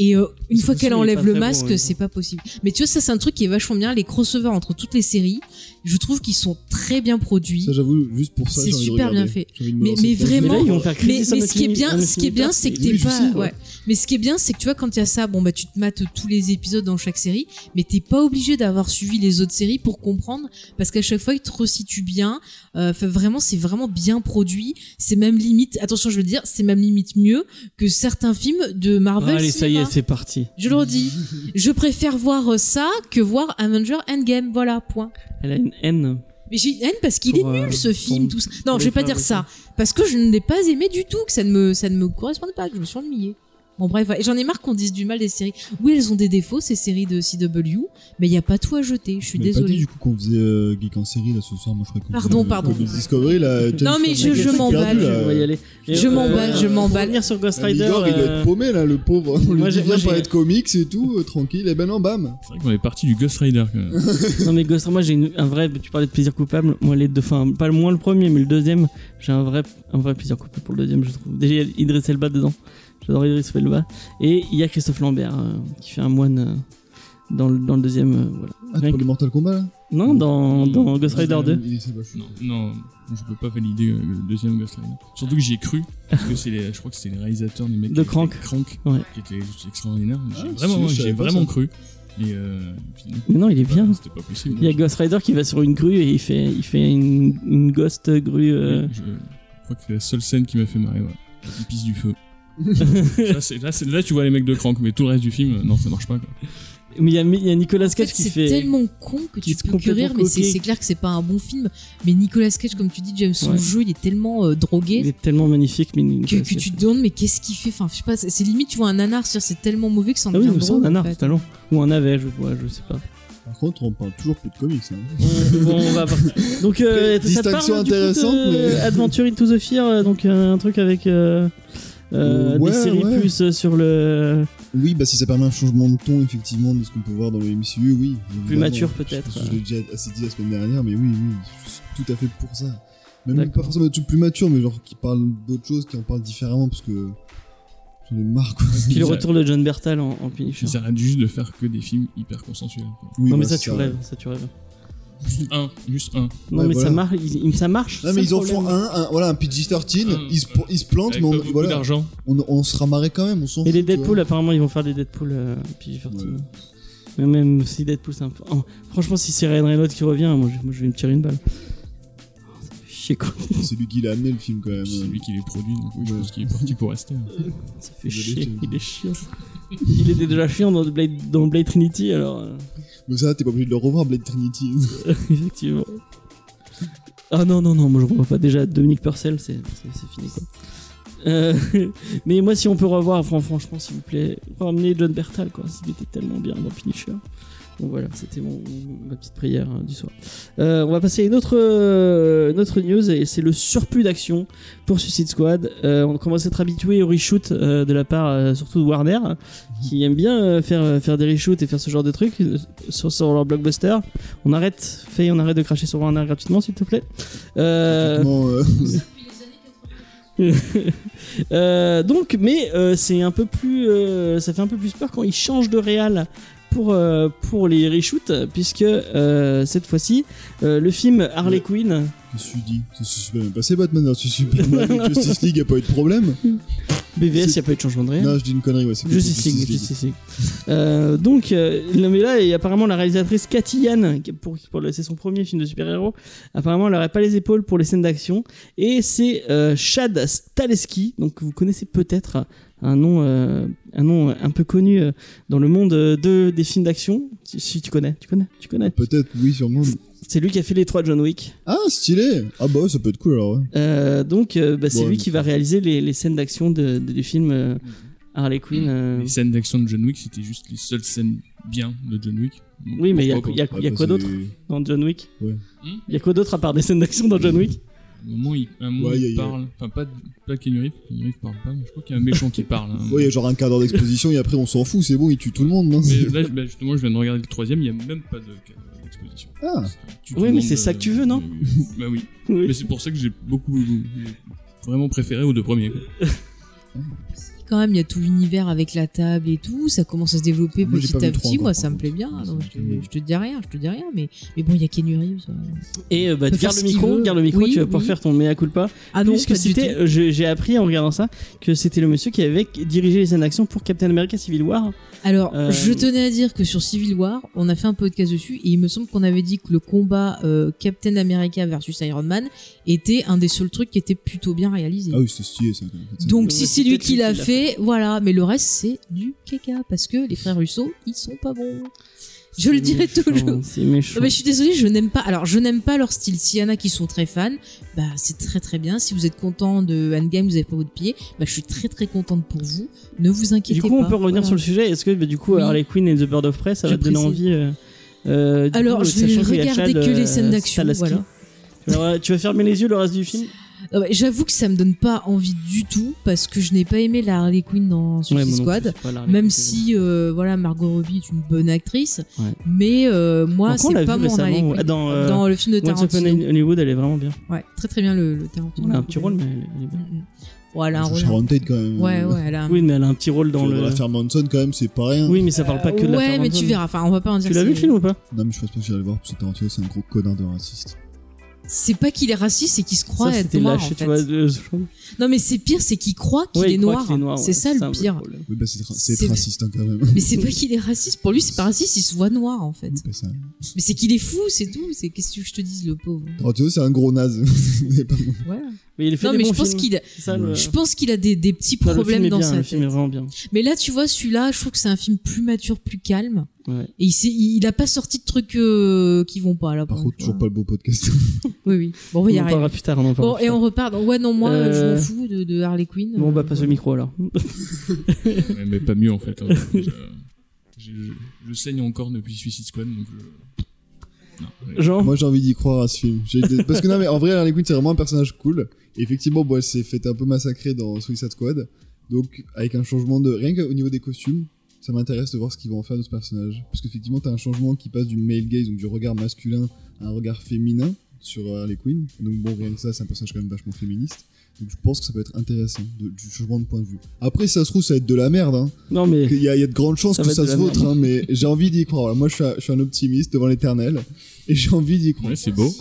Et euh, une fois qu'elle enlève le masque, ouais. c'est pas possible. Mais tu vois, ça c'est un truc qui est vachement bien. Les crossovers entre toutes les séries, je trouve qu'ils sont très bien produits. Ça, j'avoue, juste pour ça, C'est super bien fait. Mais- mais vraiment- Mais là, ils vont faire mais, ce qui est bien, ce qui est bien, c'est que t'es pas, sais, ouais. ouais. Mais ce qui est bien, c'est que tu vois, quand il y a ça, bon bah tu te mates tous les épisodes dans chaque série, mais t'es pas obligé d'avoir suivi les autres séries pour comprendre, parce qu'à chaque fois ils te resituent bien. Euh, Enfin, vraiment, c'est vraiment bien produit. C'est même limite, attention, je veux dire, c'est même limite mieux que certains films de Marvel. Allez, ça y est. c'est parti. Je le redis. Je préfère voir ça que voir Avenger Endgame. Voilà, point. Elle a une haine. Mais j'ai une haine parce qu'il est Pour, euh, nul ce film, tout ça. Non, pour je les vais pas dire oui, ça. Parce que je ne l'ai pas aimé du tout, que ça ne me, ça ne me correspondait pas, que je me suis ennuyée. Bon, bref, j'en ai marre qu'on dise du mal des séries. Oui, elles ont des défauts, ces séries de CW, mais il n'y a pas tout à jeter. Je suis pas désolée. du coup qu'on faisait euh, Geek en série là ce soir, moi je crois Pardon, pardon. euh, Comics Discovery là. James Non, mais je- je suis m'emballe, y Je euh, m'emballe, je m'emballe. revenir sur Ghost Rider. Igor, il doit euh, être paumé là, le pauvre. On lui dit viens j'ai- de comics et tout, euh, tranquille, et ben non, bam. C'est vrai qu'on est parti du Ghost Rider quand même. Non mais Ghost Rider, moi j'ai un vrai, tu parlais de plaisir coupable, moi les deux, enfin pas le moins le premier mais le deuxième, j'ai un vrai, un vrai plaisir coupable pour le deuxième je trouve. Déjà il y a Idris Elba dedans, j'adore Idris Elba, et il y a Christophe Lambert euh, qui fait un moine euh, dans, le, dans le deuxième, euh, voilà. Ah, Rien pour que- le Mortal Kombat là? Non, dans, dans Ghost Rider 2. Il est- c'est vachement- Non, non, je peux pas valider euh, le deuxième Ghost Rider. Surtout que j'y ai cru, parce que c'est les, je crois que c'était les réalisateurs des mecs De Crank. Crank, Ouais. qui étaient juste extraordinaires. J'ai Ah, vraiment, j'ai vraiment cru. Et euh, puis non, Mais non, il est bien. C'était pas possible. Il y a Ghost Rider qui va sur une grue et il fait, il fait une, une ghost grue. euh, Je crois que c'est la seule scène qui m'a fait marrer. Ouais. Il pisse du feu. là, c'est- là, c'est- là, tu vois les mecs de Crank, mais tout le reste du film, non, ça marche pas. Quoi. Mais il y y a Nicolas En fait, Cage qui c'est fait. tellement con que tu peux que rire, mais c'est c'est clair que c'est pas un bon film. Mais Nicolas Cage, comme tu dis, James, son Ouais. jeu, il est tellement euh, drogué. Il est tellement magnifique, mais que, que Cage. tu te demandes mais qu'est-ce qu'il fait? Enfin je sais pas c'est c'est limite tu vois un nanar c'est tellement mauvais que ça en Ah oui, devient mais c'est drôle un en nanar, fait. totalement. Ou un navet, je vois, je sais pas. Par contre, on parle toujours plus de comics. Hein. Euh, bon, on va partir. Donc, euh, ça parle, du coup, de intéressante, mais- Adventure into the Fear, euh, donc euh, un truc avec euh, Ouais, des séries ouais. plus euh, sur le. Oui, bah si ça permet un changement de ton, effectivement, de ce qu'on peut voir dans le MCU, oui. Plus mature, Je peut-être. que Je l'ai déjà assez dit la semaine dernière, mais oui, oui, je suis tout à fait pour ça. Même pas forcément des trucs plus matures, mais genre qui parlent d'autres choses, qui en parlent différemment, parce que j'en ai marre, quoi. Puis le retour de John Bertal en, en Punisher. Ils arrêtent juste de faire que des films hyper consensuels. quoi. Oui, non, mais ça, tu rêves, ça, tu rêves. Juste un, juste un. Non, Ouais, mais ça voilà. marche, il- il- ça marche. Non, mais ils en font un, un voilà, un PG-13, Un, ils, se, ils se plantent, Avec mais on, voilà, d'argent. on, on sera marré quand même, on s'en Et les fout, Deadpool, apparemment, ils vont faire des Deadpool euh, PG-13. Ouais. Mais même si Deadpool, c'est un peu. oh, franchement, si c'est Ryan Reynolds qui revient, moi, je, moi, je vais me tirer une balle. Oh, ça fait chier, quoi. C'est lui qui l'a amené le film quand même. C'est lui qui les produit, donc oui, je Ouais. pense qu'il est parti pour rester. hein. Ça fait chier. Il est chiant. il était déjà chiant dans Blade, dans Blade Trinity, alors. euh, Mais ça, t'es pas obligé de le revoir, Blade Trinity. effectivement. Ah non, non, non, moi je revois pas déjà Dominique Purcell, c'est fini quoi. Euh, mais moi, si on peut revoir, fran- franchement, s'il vous plaît, ramenez John Bertal, quoi. Il était tellement bien dans Punisher. Donc voilà, c'était mon, ma petite prière hein, du soir. Euh, on va passer à une autre, euh, une autre news, et c'est le surplus d'action pour Suicide Squad. Euh, on commence à être habitué au reshoot euh, de la part euh, surtout de Warner, qui aime bien euh, faire, faire des reshoots et faire ce genre de trucs euh, sur, sur leur blockbuster. On arrête, Faye, on arrête de cracher sur Warner gratuitement, s'il te plaît. Euh, euh, euh, donc, mais euh, c'est un peu plus, euh, ça fait un peu plus peur quand ils changent de réal pour euh, pour les reshoots, puisque euh, cette fois-ci, euh, le film Harley Quinn, je me suis dit, ça s'est super bien passé Batman versus Superman, Justice League, y a pas eu de problème. BVS, n'y a pas eu de changement de réal. Non, je dis une connerie, ouais, c'est Justice League, Justice League. Donc, euh, non, mais là, et apparemment, la réalisatrice Cathy Yan, qui- pour, pour c'est son premier film de super-héros, apparemment, elle n'aurait pas les épaules pour les scènes d'action. Et c'est Chad Staleski, donc que vous connaissez peut-être un nom, euh, un nom un peu connu euh, dans le monde euh, de, des films d'action. Si, si tu connais, tu connais, tu connais. Peut-être, oui, sûrement. C'est lui qui a fait les trois John Wick. Ah, stylé Ah bah ouais, ça peut être cool alors, ouais. Euh, donc, euh, bah, c'est Bon, lui qui va réaliser les, les scènes d'action de, de- du film euh, Harley Quinn. euh, Les scènes d'action de John Wick, c'était juste les seules scènes bien de John Wick. Donc, Oui, mais il y a, bah, quoi d'autre dans John Wick? Ouais. Hmm Il y a quoi d'autre à part des scènes d'action dans John Wick? Un moment, il, un moment, Ouais, il y a- y a- parle. Enfin, pas, pas Keanu Reeves. Keanu Reeves parle pas, mais je crois qu'il y a un méchant qui parle. hein. Ouais, il y a genre un quart d'heure d'exposition et après on s'en fout, c'est bon, il tue tout le monde, non Mais là, bah, justement, je viens de regarder le troisième, il n'y a même pas de cadre d'exposition. Ah, Oui, mais c'est ça que tu veux, non Bah oui. Oui. Mais c'est pour ça que j'ai beaucoup, vraiment préféré aux deux premiers. quoi. Quand même, il y a tout l'univers avec la table et tout, ça commence à se développer Moi, petit à petit. Moi, ça me plaît bien. Donc je, te, plaît. je te dis rien, je te dis rien, mais, mais bon, il y a Keanu Reeves. Et euh, bah, garde le micro, garde le micro, Oui, tu vas pouvoir oui. faire ton mea culpa. Ah non, Puisque c'était, euh, j'ai appris en regardant ça que c'était le monsieur qui avait dirigé les scènes d'action pour Captain America Civil War. Alors, Euh, je tenais à dire que sur Civil War, on a fait un podcast dessus et il me semble qu'on avait dit que le combat euh, Captain America versus Iron Man était un des seuls trucs qui était plutôt bien réalisé. ah oui, c'est stylé ça. Donc si c'est lui qui l'a qui voilà. Mais le reste c'est du caca parce que les frères Russo, ils sont pas bons. Je le dirai méchant, toujours. C'est méchant. Non, mais je suis désolée, je n'aime pas. Alors, je n'aime pas leur style. S'il y en a qui sont très fans, bah c'est très très bien. Si vous êtes content de Endgame, vous avez pas votre pied, bah je suis très très contente pour vous. Ne vous inquiétez Du pas. coup, on peut revenir Voilà. sur le sujet. Est-ce que bah, du coup, Oui. Harley Quinn et The Bird of Prey, ça Je va te donner envie euh, euh, du Alors, coup, je vais regarder Chad, que les euh, scènes d'action. Stahelski. Voilà. Tu vas- tu vas fermer les yeux le reste du film? J'avoue que ça me donne pas envie du tout parce que je n'ai pas aimé la Harley Quinn dans Suicide plus, Squad. la Même si euh, voilà Margot Robbie est une bonne actrice, Ouais. mais euh, moi l'a c'est pas vu mon Harley Quinn. dans, euh, dans le film de j'aime. Once Upon Tarantino. in Hollywood, elle est vraiment bien. Ouais, très très bien le, le Tarantino. Elle a un petit rôle, mais elle est- bien. Mm, mm. Elle a un rôle. Quand même. Ouais, ouais, elle a un. Oui, mais elle a un petit rôle dans le. l'affaire Manson quand même, c'est pas rien. Oui, mais ça parle pas que de la Ouais, mais tu verras. Enfin, on va pas en dire. Tu l'as vu le film ou pas Non, mais je pense pas que j'irai le voir parce que Tarantino c'est un gros connard de raciste. C'est pas qu'il est raciste, c'est qu'il se croit Ça, être noir. lâché, en tu fait. vois. de- Non, mais c'est pire, c'est qu'il croit qu'il Ouais, est, noir. qu'il est noir, C'est ouais, ça le pire. Oui, bah c'est raciste hein, quand même. Mais c'est pas qu'il est raciste. Pour lui, c'est pas raciste, il se voit noir en fait. C'est pas ça. Mais c'est qu'il est fou, c'est tout. C'est qu'est-ce que tu veux que je te dise, le pauvre? Tarantino c'est un gros naze. Voilà. Mais il fait Non, des mais bons je pense qu'il a, C'est ça, le- je pense qu'il a des, des petits Enfin, le film problèmes est dans bien, sa Le tête. film est vraiment bien. Mais là, tu vois, celui-là, je trouve que c'est un film plus mature, plus calme. Ouais. Et il, il a pas sorti de trucs euh, qui vont pas là. Par contre, toujours pas le beau podcast. Oui, oui. Bon, on va y On arriver. parlera plus tard. on en Bon, plus et tard. on repart. Donc, ouais, non, moi, Euh, je m'en fous de, de Harley Quinn. Bon, bah, Euh, passe le micro alors. Ouais, mais pas mieux en fait. hein. je, je- je- je saigne encore depuis Suicide Squad, donc je... Non, Jean Moi j'ai envie d'y croire à ce film. Parce que non, mais en vrai, Harley Quinn c'est vraiment un personnage cool. Et effectivement, bon, elle s'est fait un peu massacrer dans Suicide Squad. Donc, avec un changement de. Rien qu'au niveau des costumes, ça m'intéresse de voir ce qu'ils vont en faire de ce personnage. Parce qu'effectivement, t'as un changement qui passe du male gaze, donc du regard masculin, à un regard féminin sur euh, Harley Quinn. Donc, bon, rien que ça, c'est un personnage quand même vachement féministe. Donc, je pense que ça peut être intéressant, de- du changement de point de vue. Après, si ça se trouve, ça va être de la merde, hein. Non, mais. Il y, a, il y a de grandes chances Ça que ça se vautre, hein, mais j'ai envie d'y croire. Moi, je suis, un, je suis un optimiste devant l'éternel, et j'ai envie d'y croire. Ouais, c'est beau.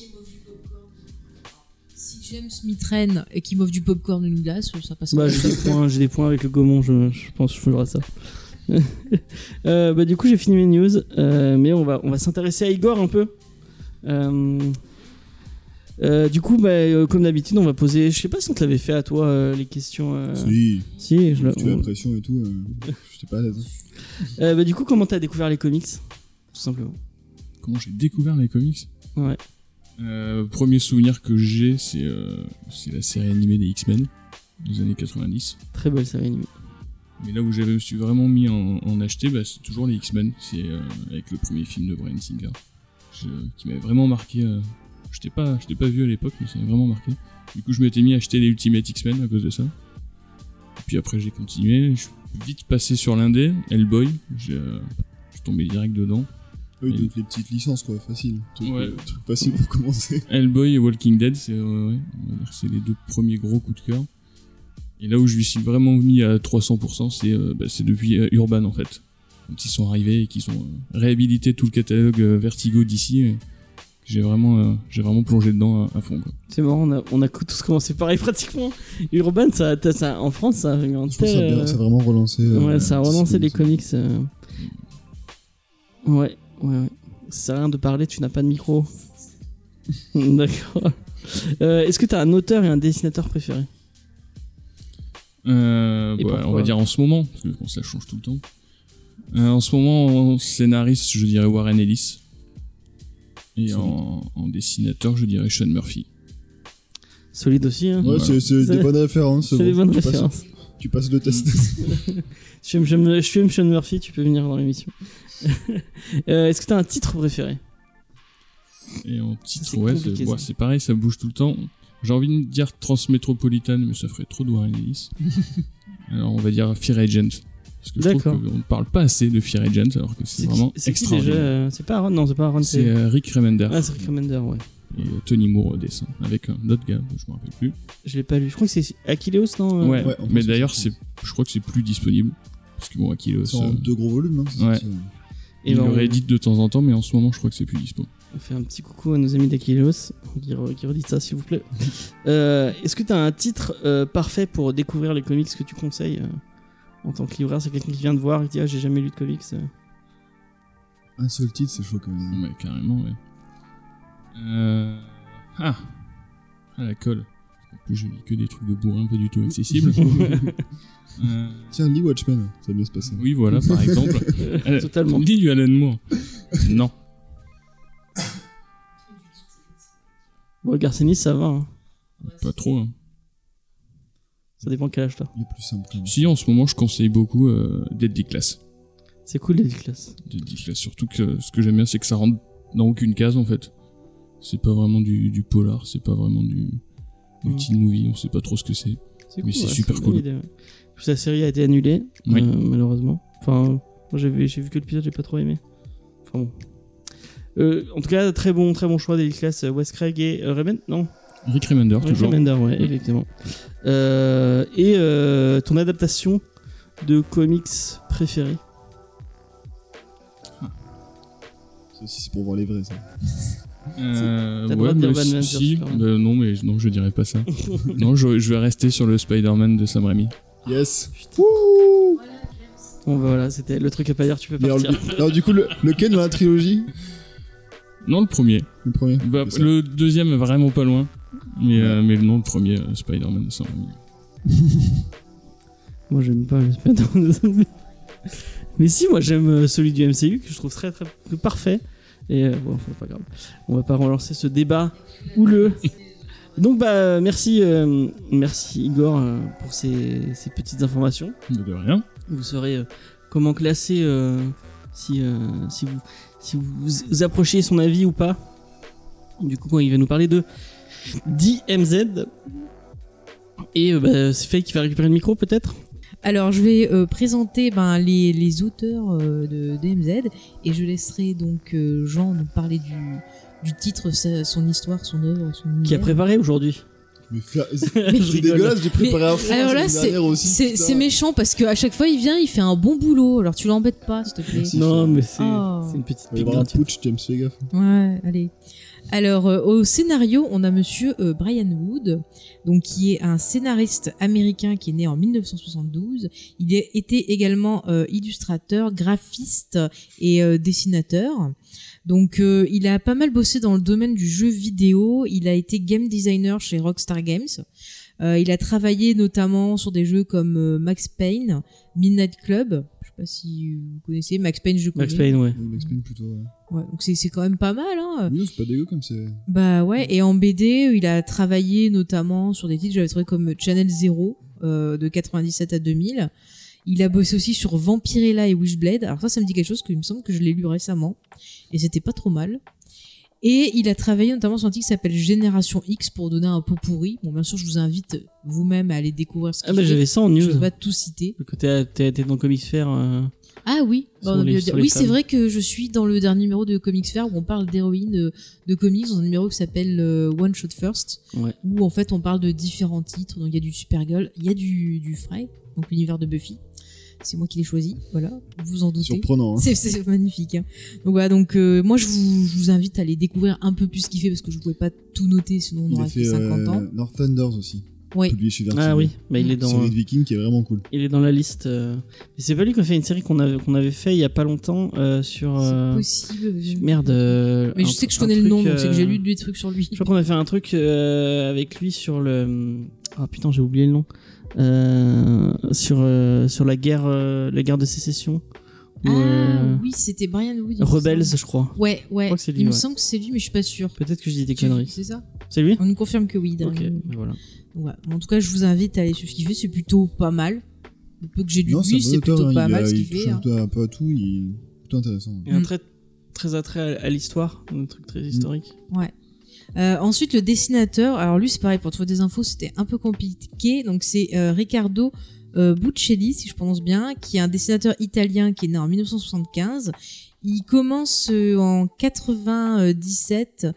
James m'y et qu'il m'offre du popcorn ou une glace, ça passe. Bah, j'ai des points, j'ai des points avec le Gaumont, je, je pense que je ferai ça. Euh, bah, du coup, j'ai fini mes news, euh, mais on va, on va s'intéresser à Igor un peu. Euh, euh, du coup, bah, euh, comme d'habitude, on va poser. Je sais pas si on te l'avait fait à toi euh, les questions. euh, Si, Si, je l'ai- tu as la pression et tout, euh, je sais pas. Euh, bah, du coup, comment t'as découvert les comics Tout simplement? Comment j'ai découvert les comics? Ouais. Euh, Premier souvenir que j'ai, c'est euh, c'est la série animée des X-Men des années 90. Très belle série animée. Mais là où je me suis vraiment mis en, en acheter, bah, c'est toujours les X-Men. C'est euh, avec le premier film de Brian Singer, je- qui m'avait vraiment marqué. Je t'ai pas, je pas vu à l'époque, mais ça m'a vraiment marqué. Du coup, je m'étais mis à acheter les Ultimate X-Men à cause de ça. Et puis après, j'ai continué. Je suis vite passé sur l'indé, Hellboy. Je suis tombé direct dedans. Oui, Et- donc les petites licences, quoi, facile. Truc, Ouais. euh, truc facile pour commencer. Hellboy et Walking Dead, c'est euh, ouais, on va dire que c'est les deux premiers gros coups de cœur. Et là où je lui suis vraiment mis à 300%, c'est euh, bah, c'est depuis euh, Urban en fait. Quand ils sont arrivés et qu'ils ont euh, réhabilité tout le catalogue euh, Vertigo d'ici, j'ai vraiment, euh, j'ai vraiment plongé dedans à, à fond. Quoi. C'est marrant, on a, on a tous commencé pareil pratiquement. Urban, ça, ça, en France, ça a Je pense ça a, tel, bien- ça a vraiment relancé. euh, Ouais, ça a relancé les comics. euh. Ouais, ouais, ouais. Ça sert à rien de parler, tu n'as pas de micro. D'accord. Euh, Est-ce que tu as un auteur et un dessinateur préféré? Euh, bah, on va dire en ce moment, parce que bon, ça change tout le temps. Euh, en ce moment, en scénariste, je dirais Warren Ellis. Et en, en dessinateur, je dirais Sean Murphy. Solide aussi, hein Ouais, Voilà. c'est des bonnes références. C'est bon, des bonnes. Tu passes le test. je, suis, je, je suis Sean Murphy, tu peux venir dans l'émission. Euh, Est-ce que t'as un titre préféré? Et en titre, ouais, c'est ouais, pareil, ça bouge tout le temps. J'ai envie de dire Transmétropolitane, mais ça ferait trop de Warren Ellis. alors on va dire Fear Agent. Parce que je trouve qu'on ne parle pas assez de Fear Agent, alors que c'est vraiment qui- extraordinaire. euh, C'est pas Aaron Non, c'est pas Aaron, C'est euh, Rick Remender Ah, c'est Rick Remender, ouais. et euh, Tony Moore au dessin, avec un autre gars, je me rappelle plus. Je l'ai pas lu. Je crois que c'est Achilleos, non Ouais, ouais, mais d'ailleurs, je crois que c'est plus disponible. Parce que bon, Akilos, C'est en euh, deux gros volumes, non c'est Ouais. Et il ben, on- réédite de temps en temps, mais en ce moment, je crois que c'est plus dispo. On fait un petit coucou à nos amis d'Achilleos qui, re- qui redit ça, s'il vous plaît. Euh, Est-ce que tu as un titre euh, parfait pour découvrir les comics que tu conseilles euh, en tant que libraire? C'est quelqu'un qui vient de voir et qui dit Ah, j'ai jamais lu de comics. euh. Un seul titre, c'est chaud quand même. Ouais, carrément, ouais. Euh... Ah Ah, la colle. En plus, je lis que des trucs de bourrin pas du tout accessibles. Euh, Tiens, lis Watchmen, ça va mieux se passer. Oui, voilà, par exemple. Euh, Totalement. Lis du Alan Moore. non. Bon, Garcenis, ça va. hein. Pas trop. Hein. Ça dépend quel âge t'as. Il est plus simple quand même. Si, en ce moment, je conseille beaucoup euh, Deadly Class. C'est cool les classes. Deadly Class. Surtout que ce que j'aime bien, c'est que ça rentre dans aucune case, en fait. C'est pas vraiment du, du polar, c'est pas vraiment du, du teen movie, on sait pas trop ce que c'est. C'est c'est ouais, super cool. idée, ouais. La série a été annulée, Oui. euh, malheureusement. Enfin, j'ai vu, vu que l'épisode, j'ai pas trop aimé. Enfin bon. Euh, en tout cas, très bon, très bon choix des classes Wes Craig et euh, Raymond, non? Rick Remender, Rick toujours. Remender, ouais, effectivement. Euh, et euh, ton adaptation de comics préférée Ça aussi, c'est pour voir les vrais, ça. Euh, T'as le droit de dire mais Batman vs si, Superman. bah non, mais non, je dirais pas ça. non, je, je vais rester sur le Spider-Man de Sam Raimi. Yes. Bon, bah voilà, c'était le truc à pas dire, tu peux alors, partir. le- alors, du coup, le, lequel dans la trilogie Non, le premier. Le premier Bah, le deuxième est vraiment pas loin. Mais, euh, mais non, le premier, euh, Spider-Man de Sam Raimi. Moi, j'aime pas le Spider-Man. Mais si, moi, j'aime euh, celui du MCU que je trouve très, très parfait. Et euh, bon, enfin, pas grave. On va pas relancer ce débat houleux. Donc, bah, merci, euh, merci Igor euh, pour ces, ces petites informations. De rien. Vous saurez comment classer si, si, vous, si vous, approchez son avis ou pas. Du coup, il va nous parler de DMZ. Et bah, c'est Faye qui va récupérer le micro, peut-être? Alors, je vais euh, présenter ben, les, les auteurs euh, de DMZ et je laisserai donc euh, Jean nous parler du, du titre, sa- son histoire, son œuvre, son Qui a préparé aujourd'hui Mais C'est dégueulasse, j'ai préparé un fond Alors là, c'est dernière aussi. c'est- putain. c'est méchant parce qu'à chaque fois il vient, il fait un bon boulot. Alors tu l'embêtes pas, s'il te plaît. Non, mais c'est Oh. c'est une petite pique gratuite. putsch, James, fais gaffe. Ouais, allez. Alors euh, au scénario, on a Monsieur euh, Brian Wood, donc qui est un scénariste américain qui est né en 1972. Il a été également euh, illustrateur, graphiste et dessinateur. Donc il a pas mal bossé dans le domaine du jeu vidéo. Il a été game designer chez Rockstar Games. Il a travaillé notamment sur des jeux comme Max Payne, Midnight Club. Je sais pas si vous connaissez Max Payne, je connais. Max Payne, ouais. Il m'explique plutôt. Ouais. Ouais, donc c'est c'est quand même pas mal. Hein. Oui, c'est pas dégueu comme c'est. Bah ouais, et en BD, il a travaillé notamment sur des titres que j'avais trouvé comme Channel Zero euh, de 97 à 2000. Il a bossé aussi sur Vampirella et Wishblade. Alors ça, ça me dit quelque chose que il me semble que je l'ai lu récemment et c'était pas trop mal. Et il a travaillé notamment sur un titre qui s'appelle Génération X pour donner un pot pourri. Bon, bien sûr, je vous invite vous-même à aller découvrir ce Ah, qu'il bah fait. j'avais ça en Je news. vais pas tout citer. Le côté, t'es dans Comics Fair. euh, Ah oui, Bon, les- oui c'est vrai que je suis dans le dernier numéro de Comics Fair où on parle d'héroïne de, de comics dans un numéro qui s'appelle euh, One Shot First Ouais. où en fait on parle de différents titres donc il y a du Supergirl, il y a du, du Frey donc l'univers de Buffy c'est moi qui l'ai choisi voilà vous vous en doutez Surprenant. Hein. c'est, magnifique. hein. Donc voilà, donc euh, moi je vous, je vous invite à aller découvrir un peu plus ce qu'il fait parce que je pouvais pas tout noter sinon on Il aurait a fait fait 50 ans. euh, North Thunders aussi. Oui. Publié chez Vertigo. Ah oui, bah il est dans. Série de Viking qui est vraiment cool. Il est dans la liste. euh, Mais c'est pas lui qui a fait une série qu'on avait, qu'on avait fait il y a pas longtemps euh, sur. euh, C'est possible. je- Merde. euh, Mais je un- sais que je connais le nom donc c'est que j'ai lu des trucs sur lui. Je crois qu'on a fait un truc euh, avec lui sur le. Ah putain, j'ai oublié le nom. Euh, sur euh, sur la guerre euh, la guerre de sécession. Ah euh, oui, c'était Brian Wood. il Rebels, je crois. Ouais, ouais. crois lui, il me ouais. semble que c'est lui, mais je suis pas sûre. Peut-être que je dis des conneries. C'est ça C'est lui On nous confirme que oui. Ok, bah voilà. En tout cas, je vous invite à aller sur ce qu'il fait. C'est plutôt pas mal. Le peu que j'ai lu c'est plutôt hein, pas il mal a- ce il qu'il fait. hein. un peu à tout, il est plutôt intéressant. Et un Mm. très, très attrait à, à l'histoire, un truc très historique. Euh, ensuite, le dessinateur. Alors lui, c'est pareil. Pour trouver des infos, c'était un peu compliqué. Donc c'est euh, Riccardo euh, Buccelli, si je prononce bien, qui est un dessinateur italien qui est né en 1975. Il commence euh, en 97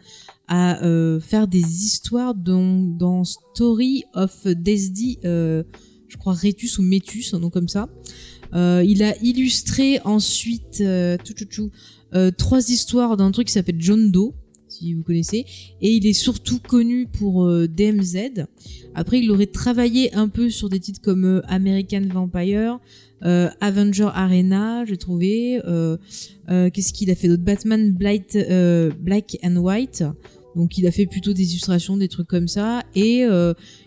à faire des histoires dans, Story of Desdi, je crois Rétus ou Métus, un nom comme ça. Il a illustré ensuite trois histoires d'un truc qui s'appelle John Doe, si vous connaissez, et il est surtout connu pour euh, DMZ. Après, il aurait travaillé un peu sur des titres comme euh, American Vampire, euh, Avenger Arena, j'ai trouvé. Qu'est-ce qu'il a fait d'autre? Batman Blight, Black and White. Donc, il a fait plutôt des illustrations, des trucs comme ça. Et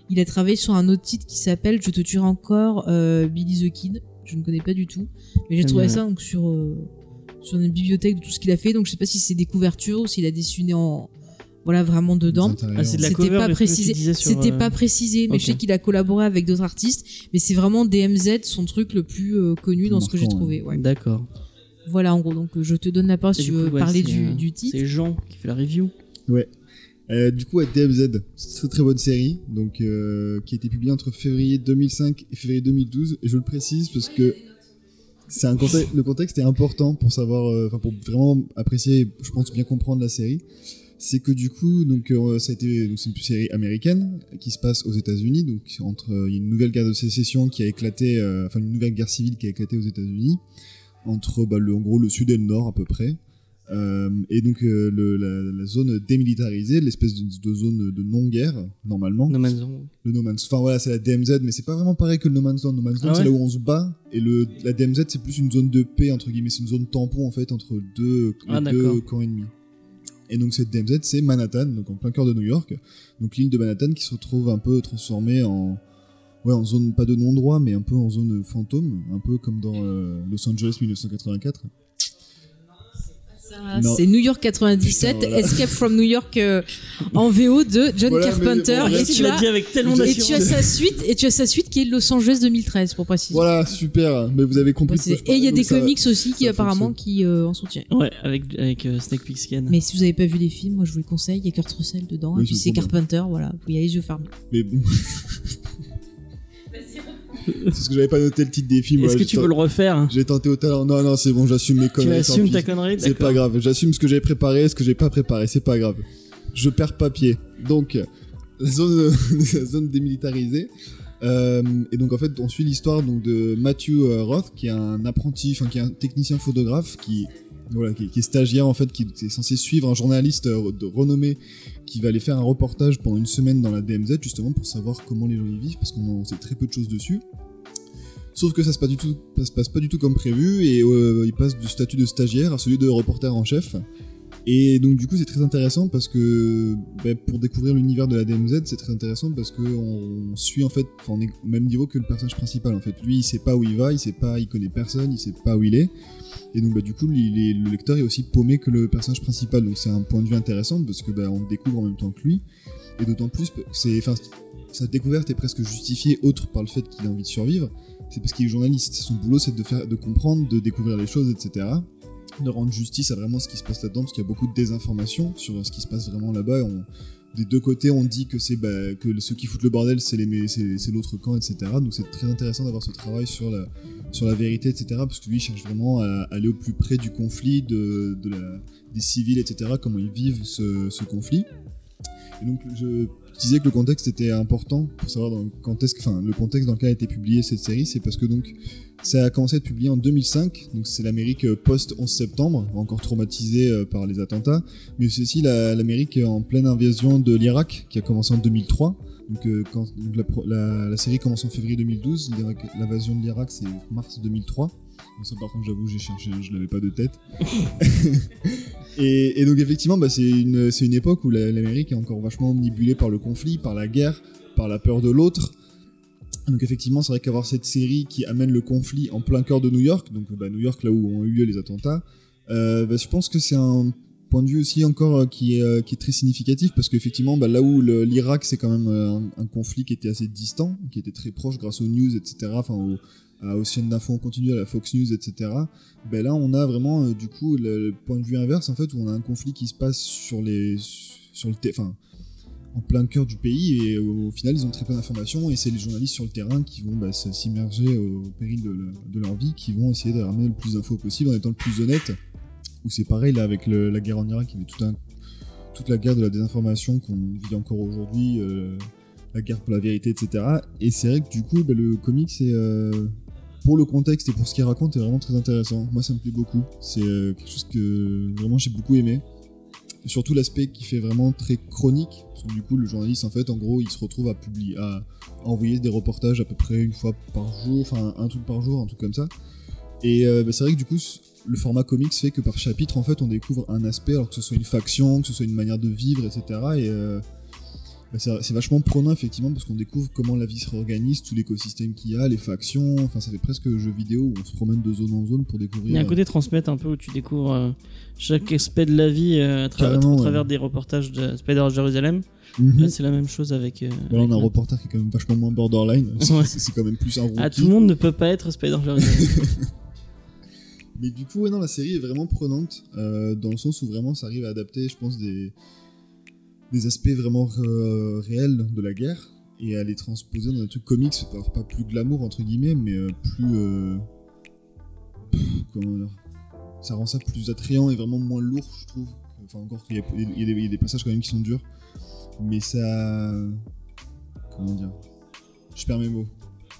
il a travaillé sur un autre titre qui s'appelle Je te tuerai encore, Billy the Kid. Je ne connais pas du tout. Mais j'ai trouvé ça donc, sur, sur une bibliothèque de tout ce qu'il a fait. Donc, je sais pas si c'est des couvertures ou s'il a dessiné en. Voilà, vraiment dedans. Ah, c'est de la C'était cover, pas précisé. C'était euh, pas précisé, mais je sais qu'il a collaboré avec d'autres artistes. Mais c'est vraiment DMZ, son truc le plus euh, connu Plus dans ce que j'ai trouvé. Ouais. D'accord. Voilà, en gros. Donc, euh, je te donne la parole si tu veux coup, ouais, parler du, du titre. C'est Jean qui fait la review. Euh, du coup, à DMZ, c'est une très très bonne série, donc euh, qui a été publiée entre février 2005 et février 2012. Et je le précise parce que c'est un contexte, le contexte est important pour savoir, euh, enfin pour vraiment apprécier, et je pense bien comprendre la série. C'est que du coup, donc euh, ça a été, donc c'est une série américaine qui se passe aux États-Unis, donc entre euh, une nouvelle guerre de sécession qui a éclaté, enfin une nouvelle guerre civile qui a éclaté aux États-Unis entre bah, le, en gros le sud et le nord à peu près. Euh, et donc euh, le- la, la zone démilitarisée, l'espèce de, de zone de non-guerre normalement. No Man's Land. Le No Man's, enfin voilà, c'est la DMZ, mais c'est pas vraiment pareil que le No Man's Land. No Man's Land, Ah c'est là où on se bat, et le la DMZ c'est plus une zone de paix entre guillemets, c'est une zone tampon en fait entre deux, Ah, deux camps ennemis. Et donc cette DMZ c'est Manhattan, donc en plein cœur de New York, donc l'île de Manhattan qui se retrouve un peu transformée en ouais en zone pas de non-droit, mais un peu en zone fantôme, un peu comme dans euh, Los Angeles 1984. C'est New York 97, Putain, voilà. Escape from New York euh, en VO de John Voilà, mais Carpenter. bon, et, là, tu as, dit avec tellement Et et tu as d'assurance. sa suite, et tu as sa suite qui est Los Angeles 2013 pour préciser. Voilà, super, mais vous avez compris. je Et il y a des ça- comics aussi qui apparemment qui euh, en soutiennent. Ouais, avec, avec euh, Snake Plissken. Mais si vous avez pas vu les films, moi je vous les conseille. Il y a Kurt Russell dedans, Oui, et puis c'est. Carpenter, voilà. Vous y aller les yeux fermés. Mais bon. c'est parce que j'avais pas noté le titre des films. Est-ce que tu veux le refaire hein J'ai tenté au talent. Non, non, c'est bon, j'assume mes Tu conneries. tant assumes ta connerie C'est pas grave, j'assume ce que j'avais préparé, ce que j'ai pas préparé, c'est pas grave. Je perds papier. Donc, la zone, la zone démilitarisée. Euh, et donc en fait, on suit l'histoire donc de Matthew euh, Roth, qui est un apprenti, enfin qui est un technicien photographe, qui voilà, qui, est stagiaire en fait, qui est censé suivre un journaliste euh, de renommée qui va aller faire un reportage pendant une semaine dans la DMZ justement pour savoir comment les gens y vivent, parce qu'on sait très peu de choses dessus. Sauf que ça se passe, du tout, ça se passe pas du tout comme prévu et euh, il passe du statut de stagiaire à celui de reporter en chef. Et donc du coup c'est très intéressant parce que bah, pour découvrir l'univers de la DMZ c'est très intéressant parce que on suit en fait, on est au même niveau que le personnage principal en fait. Lui il sait pas où il va, il sait pas, il connaît personne, il sait pas où il est. Et donc bah, du coup le lecteur est aussi paumé que le personnage principal. Donc c'est un point de vue intéressant parce que bah, on découvre en même temps que lui. Et d'autant plus c'est, enfin sa découverte est presque justifiée autre par le fait qu'il a envie de survivre. C'est parce qu'il est journaliste. Son boulot c'est de faire, de comprendre, de découvrir les choses, etc de rendre justice à vraiment ce qui se passe là-dedans, parce qu'il y a beaucoup de désinformation sur ce qui se passe vraiment là-bas. Des deux côtés, on dit que c'est bah, que ceux qui foutent le bordel, c'est l'autre camp, etc. Donc c'est très intéressant d'avoir ce travail sur la sur la vérité, etc. Parce que lui il cherche vraiment à aller au plus près du conflit, de, des civils, etc. Comment ils vivent ce, ce conflit. Et donc je disais que le contexte était important pour savoir quand est-ce que, enfin, le contexte dans lequel a été publiée cette série, c'est parce que donc ça a commencé à être publié en 2005, donc c'est l'Amérique euh, post-11 septembre, encore traumatisée euh, par les attentats, mais c'est aussi la- l'Amérique en pleine invasion de l'Irak, qui a commencé en 2003. Donc, euh, la, la- la série commence en février 2012, l'Irak- l'invasion de l'Irak c'est mars 2003. Donc ça par contre j'avoue j'ai cherché, je l'avais pas de tête. et, donc effectivement bah, c'est une, une époque où la- l'Amérique est encore vachement omnibulée par le conflit, par la guerre, par la peur de l'autre. Donc effectivement, c'est vrai qu'avoir cette série qui amène le conflit en plein cœur de New York, donc bah, New York là où ont eu lieu les attentats, euh, bah, je pense que c'est un point de vue aussi encore euh, qui est, euh, qui est très significatif parce qu'effectivement, bah, là où l'Irak c'est quand même un, conflit qui était assez distant, qui était très proche grâce aux news, etc. à- aux chaînes d'infos en continu, à la Fox News, etc. Ben là, on a vraiment euh, du coup le, point de vue inverse en fait où on a un conflit qui se passe sur les sur le, enfin en plein cœur du pays et au, final ils ont très peu d'informations et c'est les journalistes sur le terrain qui vont s- s'immerger au, péril de, le- de leur vie qui vont essayer de ramener le plus d'infos possible en étant le plus honnête où c'est pareil là avec la guerre en Irak il y avait toute la guerre de la désinformation qu'on vit encore aujourd'hui euh, la guerre pour la vérité etc et c'est vrai que du coup bah, le comic c'est euh, pour le contexte et pour ce qu'il raconte est vraiment très intéressant. Moi ça me plaît beaucoup. C'est euh, quelque chose que vraiment j'ai beaucoup aimé. Surtout l'aspect qui fait vraiment très chronique parce que du coup le journaliste en fait en gros il se retrouve à publier à, envoyer des reportages à peu près une fois par jour enfin un truc par jour un truc comme ça. Et euh, bah, c'est vrai que du coup le format comics fait que par chapitre en fait on découvre un aspect alors que ce soit une faction que ce soit une manière de vivre etc et c'est c'est vachement prenant effectivement parce qu'on découvre comment la vie se réorganise tout l'écosystème qu'il y a les factions enfin ça fait presque jeu vidéo où on se promène de zone en zone pour découvrir Il y a un côté transmettre un peu où tu découvres euh, chaque aspect de la vie euh, à, travers- ouais. des reportages de Spider Jérusalem. Là, c'est la même chose avec. euh, Voilà, on a un le- reporter qui est quand même vachement moins borderline. Ouais. C'est quand même plus un rookie. Ah, tout le monde ne peut pas être Spider Jérusalem. Mais du coup, ouais, non, la série est vraiment prenante, euh, dans le sens où vraiment ça arrive à adapter, je pense, des, des aspects vraiment euh, réels de la guerre et à les transposer dans des trucs comics, alors pas plus glamour entre guillemets, mais euh, plus. euh, pff, comment dire Ça rend ça plus attrayant et vraiment moins lourd, je trouve. Enfin, encore qu'il y, a- il y a des- il y a des passages quand même qui sont durs, mais ça. Comment dire Je perds mes mots.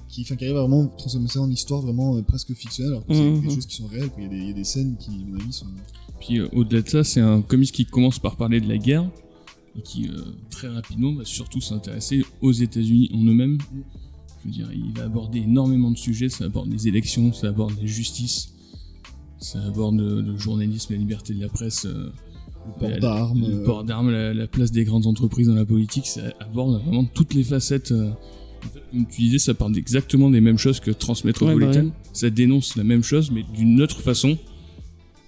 Qui, enfin, qui arrive à vraiment transformer ça en histoire vraiment euh, presque fictionnelle, alors que c'est Mhm. des choses qui sont réelles. Il y, a des- il y a des scènes qui, à mon avis, sont. Puis euh, au-delà de ça, c'est un comics qui commence par parler de la guerre et qui euh, très rapidement va surtout s'intéresser aux États-Unis en eux-mêmes. Je veux dire, il va aborder énormément de sujets. Ça aborde les élections, ça aborde la justice, ça aborde le, le journalisme, la liberté de la presse, euh, Le port d'armes. le euh, port d'armes, la, la place des grandes entreprises dans la politique. Ça aborde vraiment toutes les facettes. euh. En fait, comme tu disais, ça parle exactement des mêmes choses que Transmetropolitan. Ouais, bah Ça dénonce la même chose, mais d'une autre façon.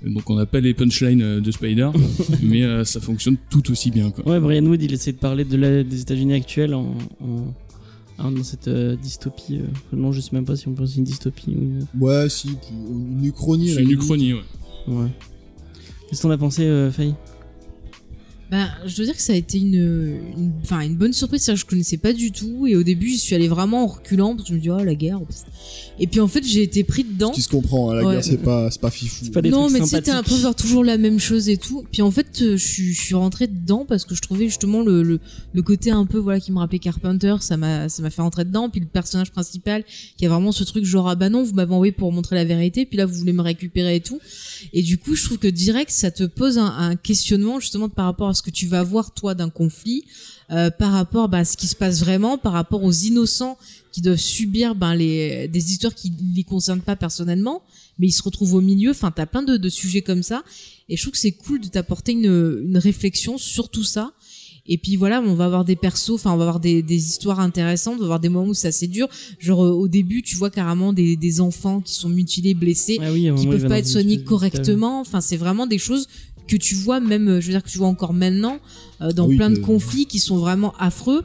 Donc on n'a pas les punchlines euh, de Spider, mais euh, ça fonctionne tout aussi bien. Quoi. ouais, Brian Wood, il essaie de parler de la, des États-Unis actuels en, dans cette euh, dystopie. euh, non, je sais même pas si on pense une dystopie ou une. Ouais, si, puis une uchronie. C'est une uchronie, ouais. Ouais. Qu'est-ce qu'on a pensé, euh, Faye? Ben, je dois dire que ça a été une, une, enfin, une bonne surprise. C'est-à-dire que je connaissais pas du tout. Et au début, je suis allée vraiment en reculant parce que je me dis, oh, la guerre. pff. Et puis, en fait, j'ai été pris dedans. Ce qui se comprend, hein, la Ouais. guerre, c'est pas, c'est pas fifou. C'est pas des non, trucs mais tu sais, t'as sympathiques. l'impression de voir toujours la même chose et tout. Puis en fait, euh, je suis, je suis rentrée dedans parce que je trouvais justement le, le, le côté un peu, voilà, qui me rappelait Carpenter, ça m'a, ça m'a fait rentrer dedans. Puis le personnage principal, qui a vraiment ce truc genre, ah bah non, vous m'avez envoyé pour montrer la vérité, puis là, vous voulez me récupérer et tout. Et du coup, je trouve que direct, ça te pose un, un questionnement justement par rapport à ce que tu vas voir, toi, d'un conflit. euh, par rapport bah, à ce qui se passe vraiment, par rapport aux innocents qui doivent subir ben, les, des histoires qui ne les concernent pas personnellement, mais ils se retrouvent au milieu. Enfin, t'as plein de, de sujets comme ça. Et je trouve que c'est cool de t'apporter une, une réflexion sur tout ça. Et puis voilà, on va avoir des persos, enfin on va avoir des, des histoires intéressantes, on va avoir des moments où c'est assez dur. Genre euh, au début, tu vois carrément des, des enfants qui sont mutilés, blessés, Ah oui, qui peuvent pas être soignés correctement. Enfin, c'est vraiment des choses que tu vois même, euh, je veux dire que tu vois encore maintenant euh, dans oui, plein de conflits qui sont vraiment affreux.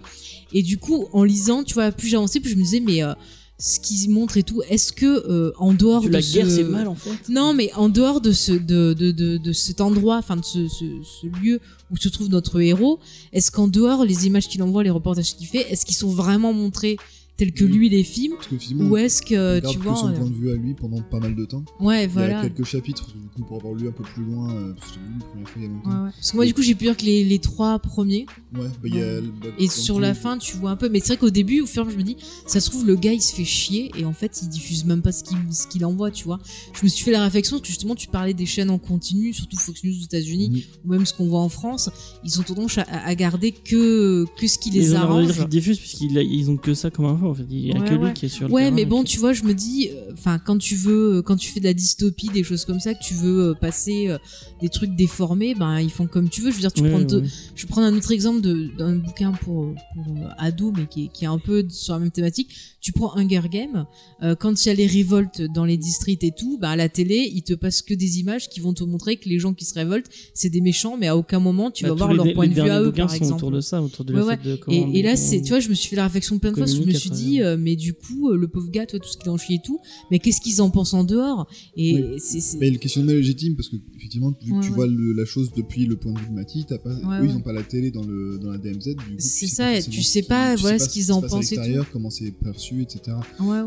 Et du coup, en lisant, tu vois, plus j'avançais, plus je me disais, mais euh, ce qu'ils montrent et tout, est-ce que euh, en dehors de la ce... guerre, c'est mal en fait. Non, mais en dehors de ce de, de, de, de cet endroit, enfin de ce, ce, ce lieu où se trouve notre héros, est-ce qu'en dehors les images qu'il envoie, les reportages qu'il fait, est-ce qu'ils sont vraiment montrés tels que Oui. lui les films Parce que finalement, ou est-ce que tu garde que vois son euh, point de vue à lui pendant pas mal de temps. Ouais, Il y a voilà. quelques chapitres, du coup, pour avoir lu un peu plus loin, euh, parce que j'ai lu la première fois il y a Ouais, longtemps. ouais. Parce que moi du coup j'ai pu lire que les, les trois premiers Ouais, bah, il y a. bah, et sur la les- fin tu vois un peu mais c'est vrai qu'au début au fur et à mesure je me dis ça se trouve le gars il se fait chier et en fait il diffuse même pas ce qu'il ce qu'il envoie tu vois je me suis fait la réflexion parce que justement tu parlais des chaînes en continu surtout Fox News aux États-Unis Mhm. ou même ce qu'on voit en France ils ont tendance à, à garder que que ce qui les Ils de arrange qu'ils diffusent puisqu'ils ils ont que ça comme info. En fait. Il y a Ouais, que lui qui est sur le Ouais, terrain, mais bon, tu vois, je me dis, euh, enfin, quand tu veux, euh, quand tu fais de la dystopie, des choses comme ça, que tu veux euh, passer euh, des trucs déformés, ben ils font comme tu veux. Je veux dire, tu ouais, prends, ouais. je vais prendre un autre exemple de- d'un bouquin pour pour euh, ados, mais qui est, qui est un peu sur la même thématique. Tu prends Hunger Games, euh, quand il y a les révoltes dans les districts et tout, bah à la télé, ils te passent que des images qui vont te montrer que les gens qui se révoltent, c'est des méchants, mais à aucun moment tu Bah, vas voir leur point les de vue à eux, par sont exemple. autour de ça, autour de Ouais, le ouais. fait de comment. Et, et là, c'est, tu vois, je me suis fait la réflexion plein de fois, je me suis à dit, euh, mais du coup, euh, le pauvre gars, toi, tout ce qu'il en chie et tout, mais qu'est-ce qu'ils en pensent en dehors Et Oui. c'est, Mais le questionnement est légitime parce que effectivement, vu Ouais, que tu ouais. vois le- la chose depuis le point de vue de Mati, t'as pas, eux ils ouais. ont pas la télé dans le dans la DMZ. C'est ça, et tu sais qui- pas, voilà, ce qu'ils qui en pensent comment c'est perçu, etc.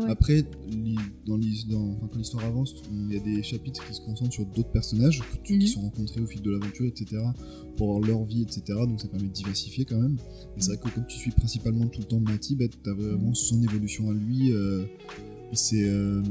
Après, dans quand l'histoire avance, il y a des chapitres qui se concentrent sur d'autres personnages tu- Mhm. qui sont rencontrés au fil de l'aventure, etc. Pour leur vie, etc. Donc ça permet de diversifier quand même. Et c'est vrai que comme tu suis principalement tout le temps Mati, bah, t'as vraiment son évolution à lui. euh, c'est. euh,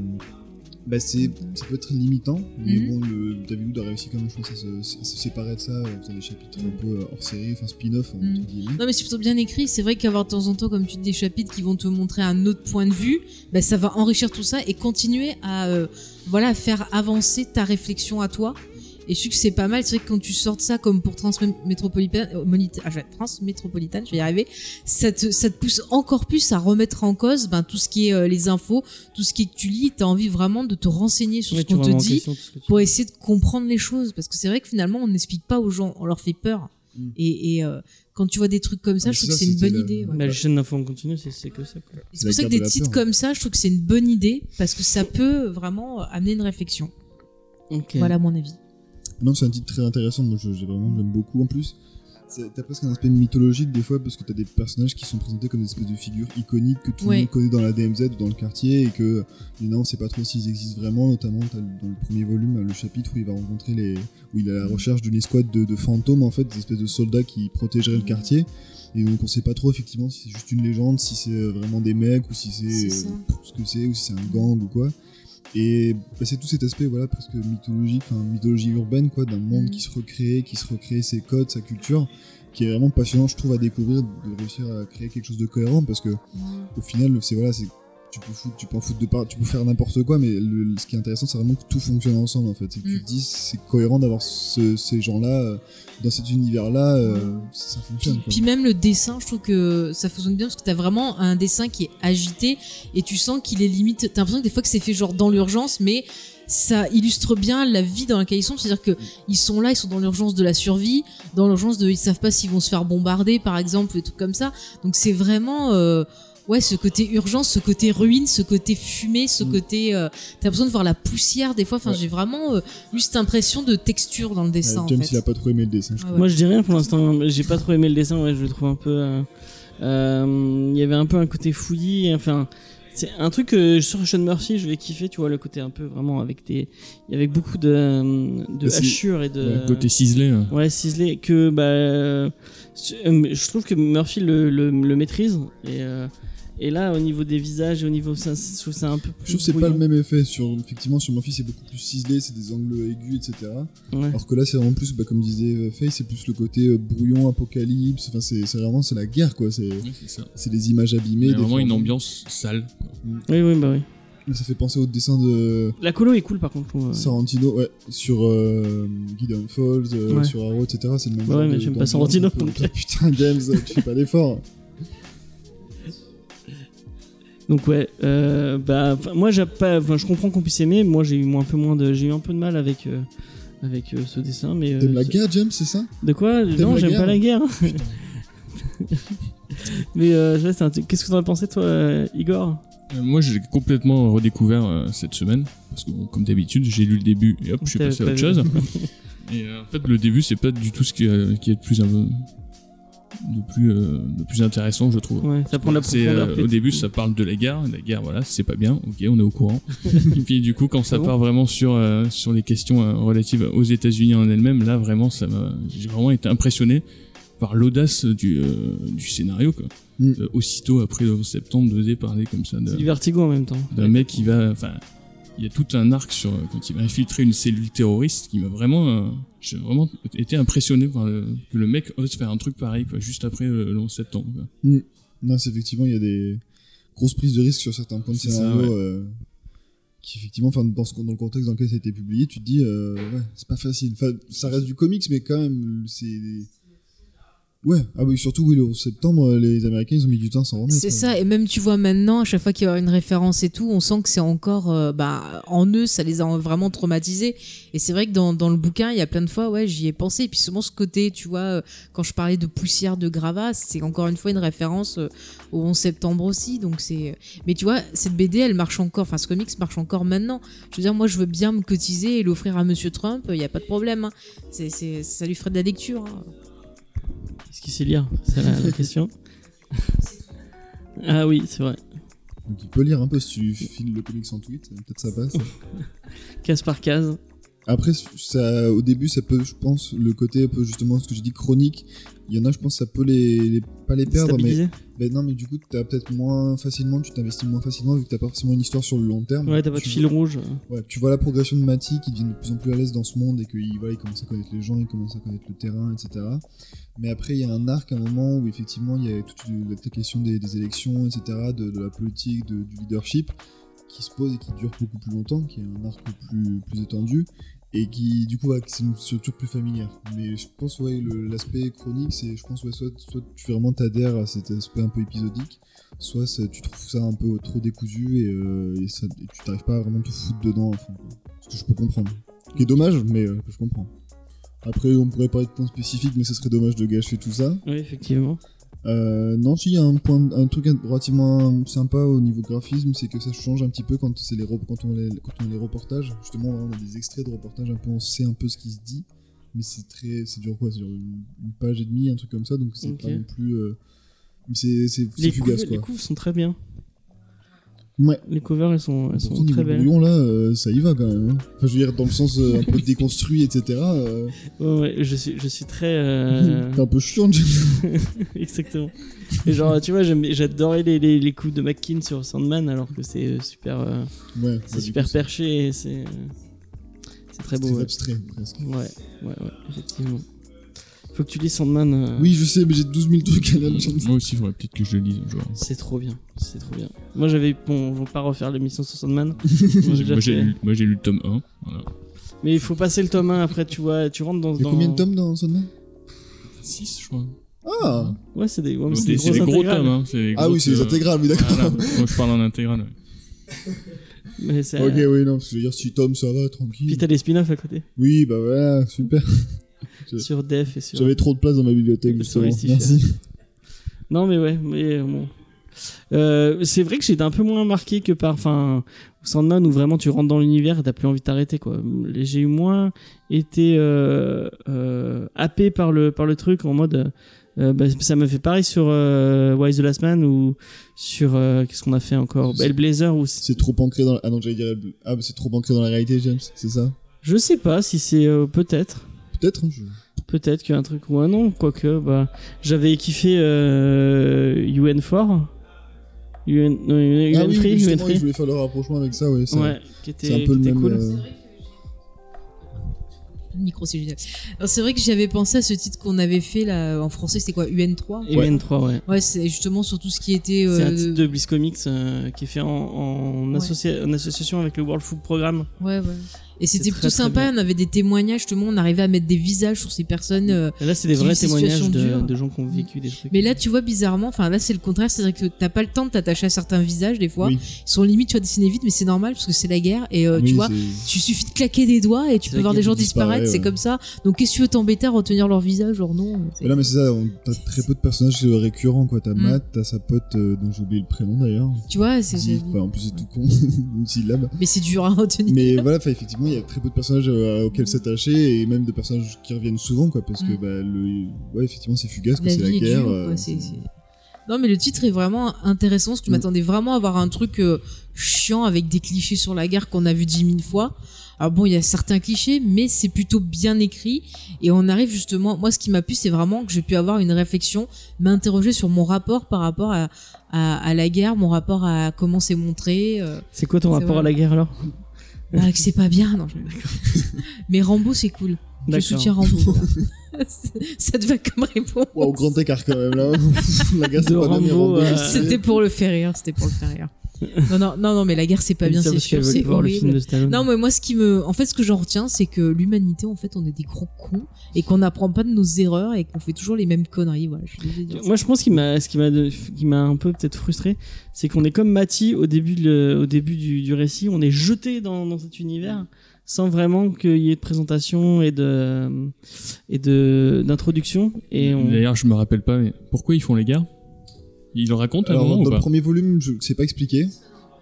bah c'est, ça peut être limitant, mais Mhm. bon, le, David Wood a réussi quand même, je pense, à se, à se séparer de ça en faisant des chapitres un peu euh, hors série, enfin spin-off, entre Mhm. guillemets. Non mais c'est plutôt bien écrit, c'est vrai qu'avoir de temps en temps comme tu dis des chapitres qui vont te montrer un autre point de vue, bah, ça va enrichir tout ça et continuer à euh, voilà faire avancer ta réflexion à toi. Et je trouve que c'est pas mal, c'est vrai que quand tu sortes ça comme pour Transmétropolitane, euh, ah, je vais- Transmétropolitane, je vais y arriver, ça te, ça te pousse encore plus à remettre en cause ben, tout ce qui est euh, les infos, tout ce qui est que tu lis, t'as envie vraiment de te renseigner sur Ouais, ce tu qu'on te dit question tu- pour essayer de comprendre les choses parce que c'est vrai que finalement on n'explique pas aux gens on leur fait peur Mm. et, et, euh, quand tu vois des trucs comme ça Ah, je trouve que c'est une bonne la- idée ouais. Bah, les chaînes d'infos en continu, c'est c'est que ça. C'est pour ça que de des titres peur. comme ça je trouve que c'est une bonne idée parce que ça peut vraiment amener une réflexion voilà mon avis Non, c'est un titre très intéressant. Moi, je- j'ai vraiment, j'aime beaucoup. En plus, c'est- t'as presque un aspect mythologique des fois parce que t'as des personnages qui sont présentés comme des espèces de figures iconiques que tout Ouais. le monde connaît dans la DMZ ou dans le quartier et que maintenant on sait pas trop s'ils existent vraiment. Notamment, t'as le- dans le premier volume le chapitre où il va rencontrer les, où il est à la recherche d'une escouade de, de fantômes en fait, des espèces de soldats qui protégeraient le quartier. Et donc on sait pas trop effectivement si c'est juste une légende, si c'est vraiment des mecs ou si c'est C'est ça. euh, ce que c'est ou si c'est un gang ou quoi. Et bah, c'est tout cet aspect voilà presque mythologique, enfin mythologie urbaine quoi, d'un monde qui se recrée, qui se recrée ses codes, sa culture, qui est vraiment passionnant je trouve à découvrir, de réussir à créer quelque chose de cohérent parce que au final c'est voilà c'est tu peux foutre, tu peux en foutre de part, tu peux faire n'importe quoi, mais le- ce qui est intéressant, c'est vraiment que tout fonctionne ensemble en fait. Que tu Mm. te dis, c'est cohérent d'avoir ce- ces gens-là euh, dans cet univers-là, euh, ça, fonctionne. puis, quoi. puis même le dessin je trouve que ça fonctionne bien parce que t'as vraiment un dessin qui est agité et tu sens qu'il est limite t'as l'impression que des fois que c'est fait genre dans l'urgence mais ça illustre bien la vie dans laquelle ils sont c'est-à-dire que ils sont là ils sont dans l'urgence de la survie dans l'urgence de ils savent pas s'ils vont se faire bombarder par exemple des trucs comme ça donc c'est vraiment euh, ouais ce côté urgence ce côté ruine ce côté fumée ce Mm. côté euh, t'as besoin de voir la poussière des fois enfin Ouais. j'ai vraiment euh, eu cette impression de texture dans le Euh, dessin en James, fait il a pas trop aimé le dessin. je Ah ouais. Moi, je dis rien pour l'instant. J'ai pas trop aimé le dessin. Ouais, je le trouve un peu. euh, euh, Il y avait un peu un côté fouillis. Enfin, c'est un truc que sur Sean Murphy, je vais kiffer. Tu vois, le côté un peu vraiment avec des. Il y avait beaucoup de, de Bah, hachures et de. Ouais, côté ciselé. là. Ouais, ciselé. Que bah, euh, je trouve que Murphy le, le, le maîtrise. Et, euh, et là, au niveau des visages, au niveau ça, je trouve ça un peu plus. Je trouve que c'est pas le même effet. Sur, effectivement, sur Murphy, c'est beaucoup plus ciselé, c'est des angles aigus, etc. Ouais. Alors que là, c'est vraiment plus, bah, comme disait euh, Faye, c'est plus le côté euh, brouillon, apocalypse. Enfin, c'est vraiment c'est la guerre, quoi. C'est des images abîmées. Il y a des vraiment une ambiance sale. quoi. Oui, oui, bah oui. Ça fait penser au dessin de La colo est cool par contre. ouais. Sorrentino, ouais, sur euh, Gideon Falls, euh, Ouais. sur Arrow, etc. C'est le même Ouais, mais j'aime pas un peu. Putain, James, tu fais pas d'effort. Donc ouais, euh, bah moi j'ai pas, enfin, je comprends qu'on puisse aimer. Moi j'ai eu un peu moins de, j'ai eu un peu de mal avec euh, avec euh, ce dessin, mais euh, T'aimes la guerre, James, c'est ça? De quoi? Non, j'aime pas la guerre. mais euh, qu'est-ce que t'en as pensé toi, euh, Igor? Moi, je l'ai complètement redécouvert euh, cette semaine. Parce que, bon, comme d'habitude, j'ai lu le début et hop, je suis T'avais passé à autre chose. et euh, en fait, le début, c'est pas du tout ce qui, euh, qui est le plus, euh, le plus, euh, intéressant, je trouve. Ouais, ça prend de la C'est, profondeur. euh, au début, ça parle de la guerre. La guerre, voilà, c'est pas bien. Ok, on est au courant. Et puis, du coup, quand ça Bon. part vraiment sur euh, sur les questions euh, relatives aux États-Unis en elles-mêmes, là, vraiment, ça m'a, j'ai vraiment été impressionné par l'audace du euh, du scénario. Quoi. Mm. Euh, aussitôt après le 11 septembre, d'oser parler comme ça de, C'est du vertigo en même temps. d'un mec qui va, enfin, il y a tout un arc sur quand il va infiltrer une cellule terroriste qui m'a vraiment, euh, j'ai vraiment été impressionné par le, que le mec ose faire un truc pareil, quoi, juste après euh, le 11 septembre. quoi. Non, c'est effectivement, il y a des. grosse prise de risque sur certains points de ça, scénario. ouais. euh, qui effectivement, enfin, dans, ce- dans le contexte dans lequel ça a été publié, tu te dis, euh, ouais, c'est pas facile. Enfin, ça reste du comics, mais quand même, c'est. Ouais, ah oui, surtout, oui, le 11 septembre, euh, les Américains, ils ont mis du temps à s'en remettre. C'est ça, et même tu vois maintenant, à chaque fois qu'il y a une référence et tout, on sent que c'est encore, euh, bah, en eux, ça les a vraiment traumatisés. Et c'est vrai que dans, dans le bouquin, il y a plein de fois, ouais, j'y ai pensé. Et puis souvent ce côté, tu vois, euh, quand je parlais de poussière de gravat, c'est encore une fois une référence au 11 septembre aussi. Donc c'est, mais tu vois, cette BD, elle marche encore, enfin ce comics marche encore maintenant. Je veux dire, moi, je veux bien me cotiser et l'offrir à Monsieur Trump, il n'y a pas de problème. hein. C'est, ça lui ferait de la lecture. hein. Qu'il sait lire C'est la, la question. ah oui, c'est vrai. Donc il peut lire un peu si tu files le comics en tweet, peut-être ça passe. Case par case. Après, ça, au début, ça peut, je pense, le côté un peu justement ce que j'ai dit chronique. Il y en a, je pense, ça peut les, les- pas les perdre, mais ben non, mais du coup, t'as peut-être moins facilement, tu t'investis moins facilement vu que t'as pas forcément une histoire sur le long terme. Ouais, t'as pas de fil rouge. Ouais, tu vois la progression de Mati qui devient de plus en plus à l'aise dans ce monde et qu'il voilà, il commence à connaître les gens, il commence à connaître le terrain, etc. Mais après, il y a un arc, un moment où effectivement, il y a toute la question des, des élections, etc., de, de la politique, de- du leadership, qui se pose et qui dure beaucoup plus longtemps, qui est un arc plus, plus étendu, et qui, du coup, ouais, c'est une structure plus familière. Mais je pense, ouais, l'aspect chronique, c'est, je pense, ouais, soit, soit tu vraiment t'adhères à cet aspect un peu épisodique, soit tu trouves ça un peu trop décousu et, euh, ça- et tu t'arrives pas à vraiment te foutre dedans quoi. Ce que je peux comprendre. Qui est dommage, mais euh, que je comprends. Après, on pourrait parler de points spécifiques, mais ce serait dommage de gâcher tout ça. Oui, effectivement. Euh, non, si, il y a un, point, un truc relativement sympa au niveau graphisme, c'est que ça change un petit peu quand, c'est les, re- quand, on, les, quand on a les reportages. Justement, on a des extraits de reportages, un peu, on sait un peu ce qui se dit, mais c'est très. C'est dure quoi C'est une, une page et demie, un truc comme ça, donc c'est pas non plus. euh, c'est c'est- c'est Les, fugace couves, les quoi. couves sont très bien. Ouais. Les covers, elles sont, elles sont très belles. brouillon, là, euh, ça y va quand même. hein. Enfin, je veux dire, dans le sens euh, un peu déconstruit, etc. euh, Ouais, ouais, je suis, je suis très. T'es un peu chiant. Exactement. Et genre, tu vois, j'adorais les, les, les coups de McKean sur Sandman, alors que c'est super, Ouais, c'est bah, super coup, c'est- perché et c'est c'est très c'est beau. ouais. abstrait, presque. Ouais, ouais, ouais, effectivement. Faut que tu lises Sandman. euh, Oui, je sais, mais j'ai 12 000 trucs à lire, James. Moi aussi, il faudrait peut-être que je le lise un jour. C'est trop bien, c'est trop bien. Moi j'avais, bon, on va pas refaire l'émission sur Sandman. Moi, j'ai- j'ai moi, j'ai fait. lu, moi, j'ai lu le tome 1. Voilà. Mais il faut passer le tome 1 après, tu vois, tu rentres dans. Il y a dans- combien de tomes dans Sandman? 6, je crois. Ah Ouais, c'est des, ouais, mais Donc, c'est des c'est des gros intégrales. tomes. Hein. c'est des Ah oui, c'est les euh, intégrales, oui, d'accord. Voilà. Moi, je parle en intégrale. ouais. Mais c'est- Ok, oui, non, parce que je veux dire, si tomes, ça va, tranquille. Puis t'as des spin-offs à côté. Oui, bah voilà, super. Sur Def et sur. J'avais trop de place dans ma bibliothèque, justement. Merci. Non, mais ouais, mais euh, bon. Euh, c'est vrai que j'étais un peu moins marqué que par. Enfin, Sandman où vraiment tu rentres dans l'univers et t'as plus envie de t'arrêter, quoi. J'ai eu moins été euh, euh, happé par le, par le truc en mode. bah, ça me fait pareil sur Wise the Last Man ou sur. Qu'est-ce qu'on a fait encore? Hellblazer ou. c'est- trop ancré dans. Ah non, j'allais dire. Ah, c'est trop ancré dans la réalité, James, c'est ça? Je sais pas si c'est. Peut-être. Peut-être, hein, je... Peut-être qu'il y a un truc ou un non, quoique, bah, j'avais kiffé euh, UN4. UN, non, UN, Ah oui, UN3, oui, justement, UN3. je voulais faire le rapprochement avec ça, ouais. ça- Ouais, qui était, un peu le même. cool. euh, Le micro, c'est génial. Alors, c'est vrai que j'avais pensé à ce titre qu'on avait fait là en français, c'était quoi UN3 Et UN3, ouais. Ouais, c'est justement sur tout ce qui était. C'est un euh, titre de Bliss Comics euh, qui est fait en, en, Ouais. associa- en association avec le World Food Programme. Ouais, ouais. Et c'était plutôt très, sympa, on avait des témoignages, justement, on arrivait à mettre des visages sur ces personnes. euh, là, c'est des vrais témoignages de, gens qui ont vécu des trucs. Mais là, tu vois, bizarrement, enfin là, c'est le contraire, c'est-à-dire que t'as pas le temps de t'attacher à certains visages, des fois. Oui. Ils sont limite, tu vas dessiner vite, mais c'est normal parce que c'est la guerre. Et euh, oui, tu vois, tu suffit de claquer des doigts et tu peux voir des gens disparaître, c'est comme ça. Donc qu'est-ce que tu veux t'embêter à retenir leur visage Genre non. Mais là, mais c'est ça, t'as très peu de personnages récurrents, quoi. T'as Mm. Matt, t'as sa pote, euh, dont j'ai oublié le prénom d'ailleurs. Tu vois, c'est. En plus, c'est tout con, une syllabe. Mais c'est dur à retenir. Mais voilà, enfin, effectivement, il y a très peu de personnages euh, auxquels s'attacher et même de personnages qui reviennent souvent, quoi, parce que bah, le, ouais, effectivement, c'est fugace, quoi, la c'est la guerre. dure, euh, quoi, Non, mais le titre est vraiment intéressant parce que je Mm. m'attendais vraiment à avoir un truc euh, chiant avec des clichés sur la guerre qu'on a vu dix mille fois. Alors bon, il y a certains clichés, mais c'est plutôt bien écrit et on arrive justement. Moi, ce qui m'a plu, c'est vraiment que j'ai pu avoir une réflexion, m'interroger sur mon rapport par rapport à, à, à la guerre, mon rapport à comment c'est montré. euh, C'est quoi ton rapport vrai. à la guerre alors? Que c'est pas bien. Non, je- mais Rambo, c'est cool. Je soutiens Rambo. ça te va comme réponse. Waouh, grand écart quand même là. la euh, C'était pour le faire rire, c'était pour le faire rire. Non, non, non, non, mais la guerre c'est pas bien, c'est sûr, c'est horrible. Non, mais moi, ce qui me, en fait, ce que j'en retiens, c'est que l'humanité, en fait, on est des gros cons et qu'on n'apprend pas de nos erreurs et qu'on fait toujours les mêmes conneries. Voilà, je suis. Moi, je pense qu'il m'a, ce qui m'a, qui m'a un peu peut-être frustré, c'est qu'on est comme Mati au début, de- au début du, du récit, on est jeté dans, dans cet univers sans vraiment qu'il y ait de présentation et de et de d'introduction et on... D'ailleurs, je me rappelle pas, mais pourquoi ils font les guerres? Ils le racontent à un Alors, moment dans ou le pas premier volume, je sais pas expliquer.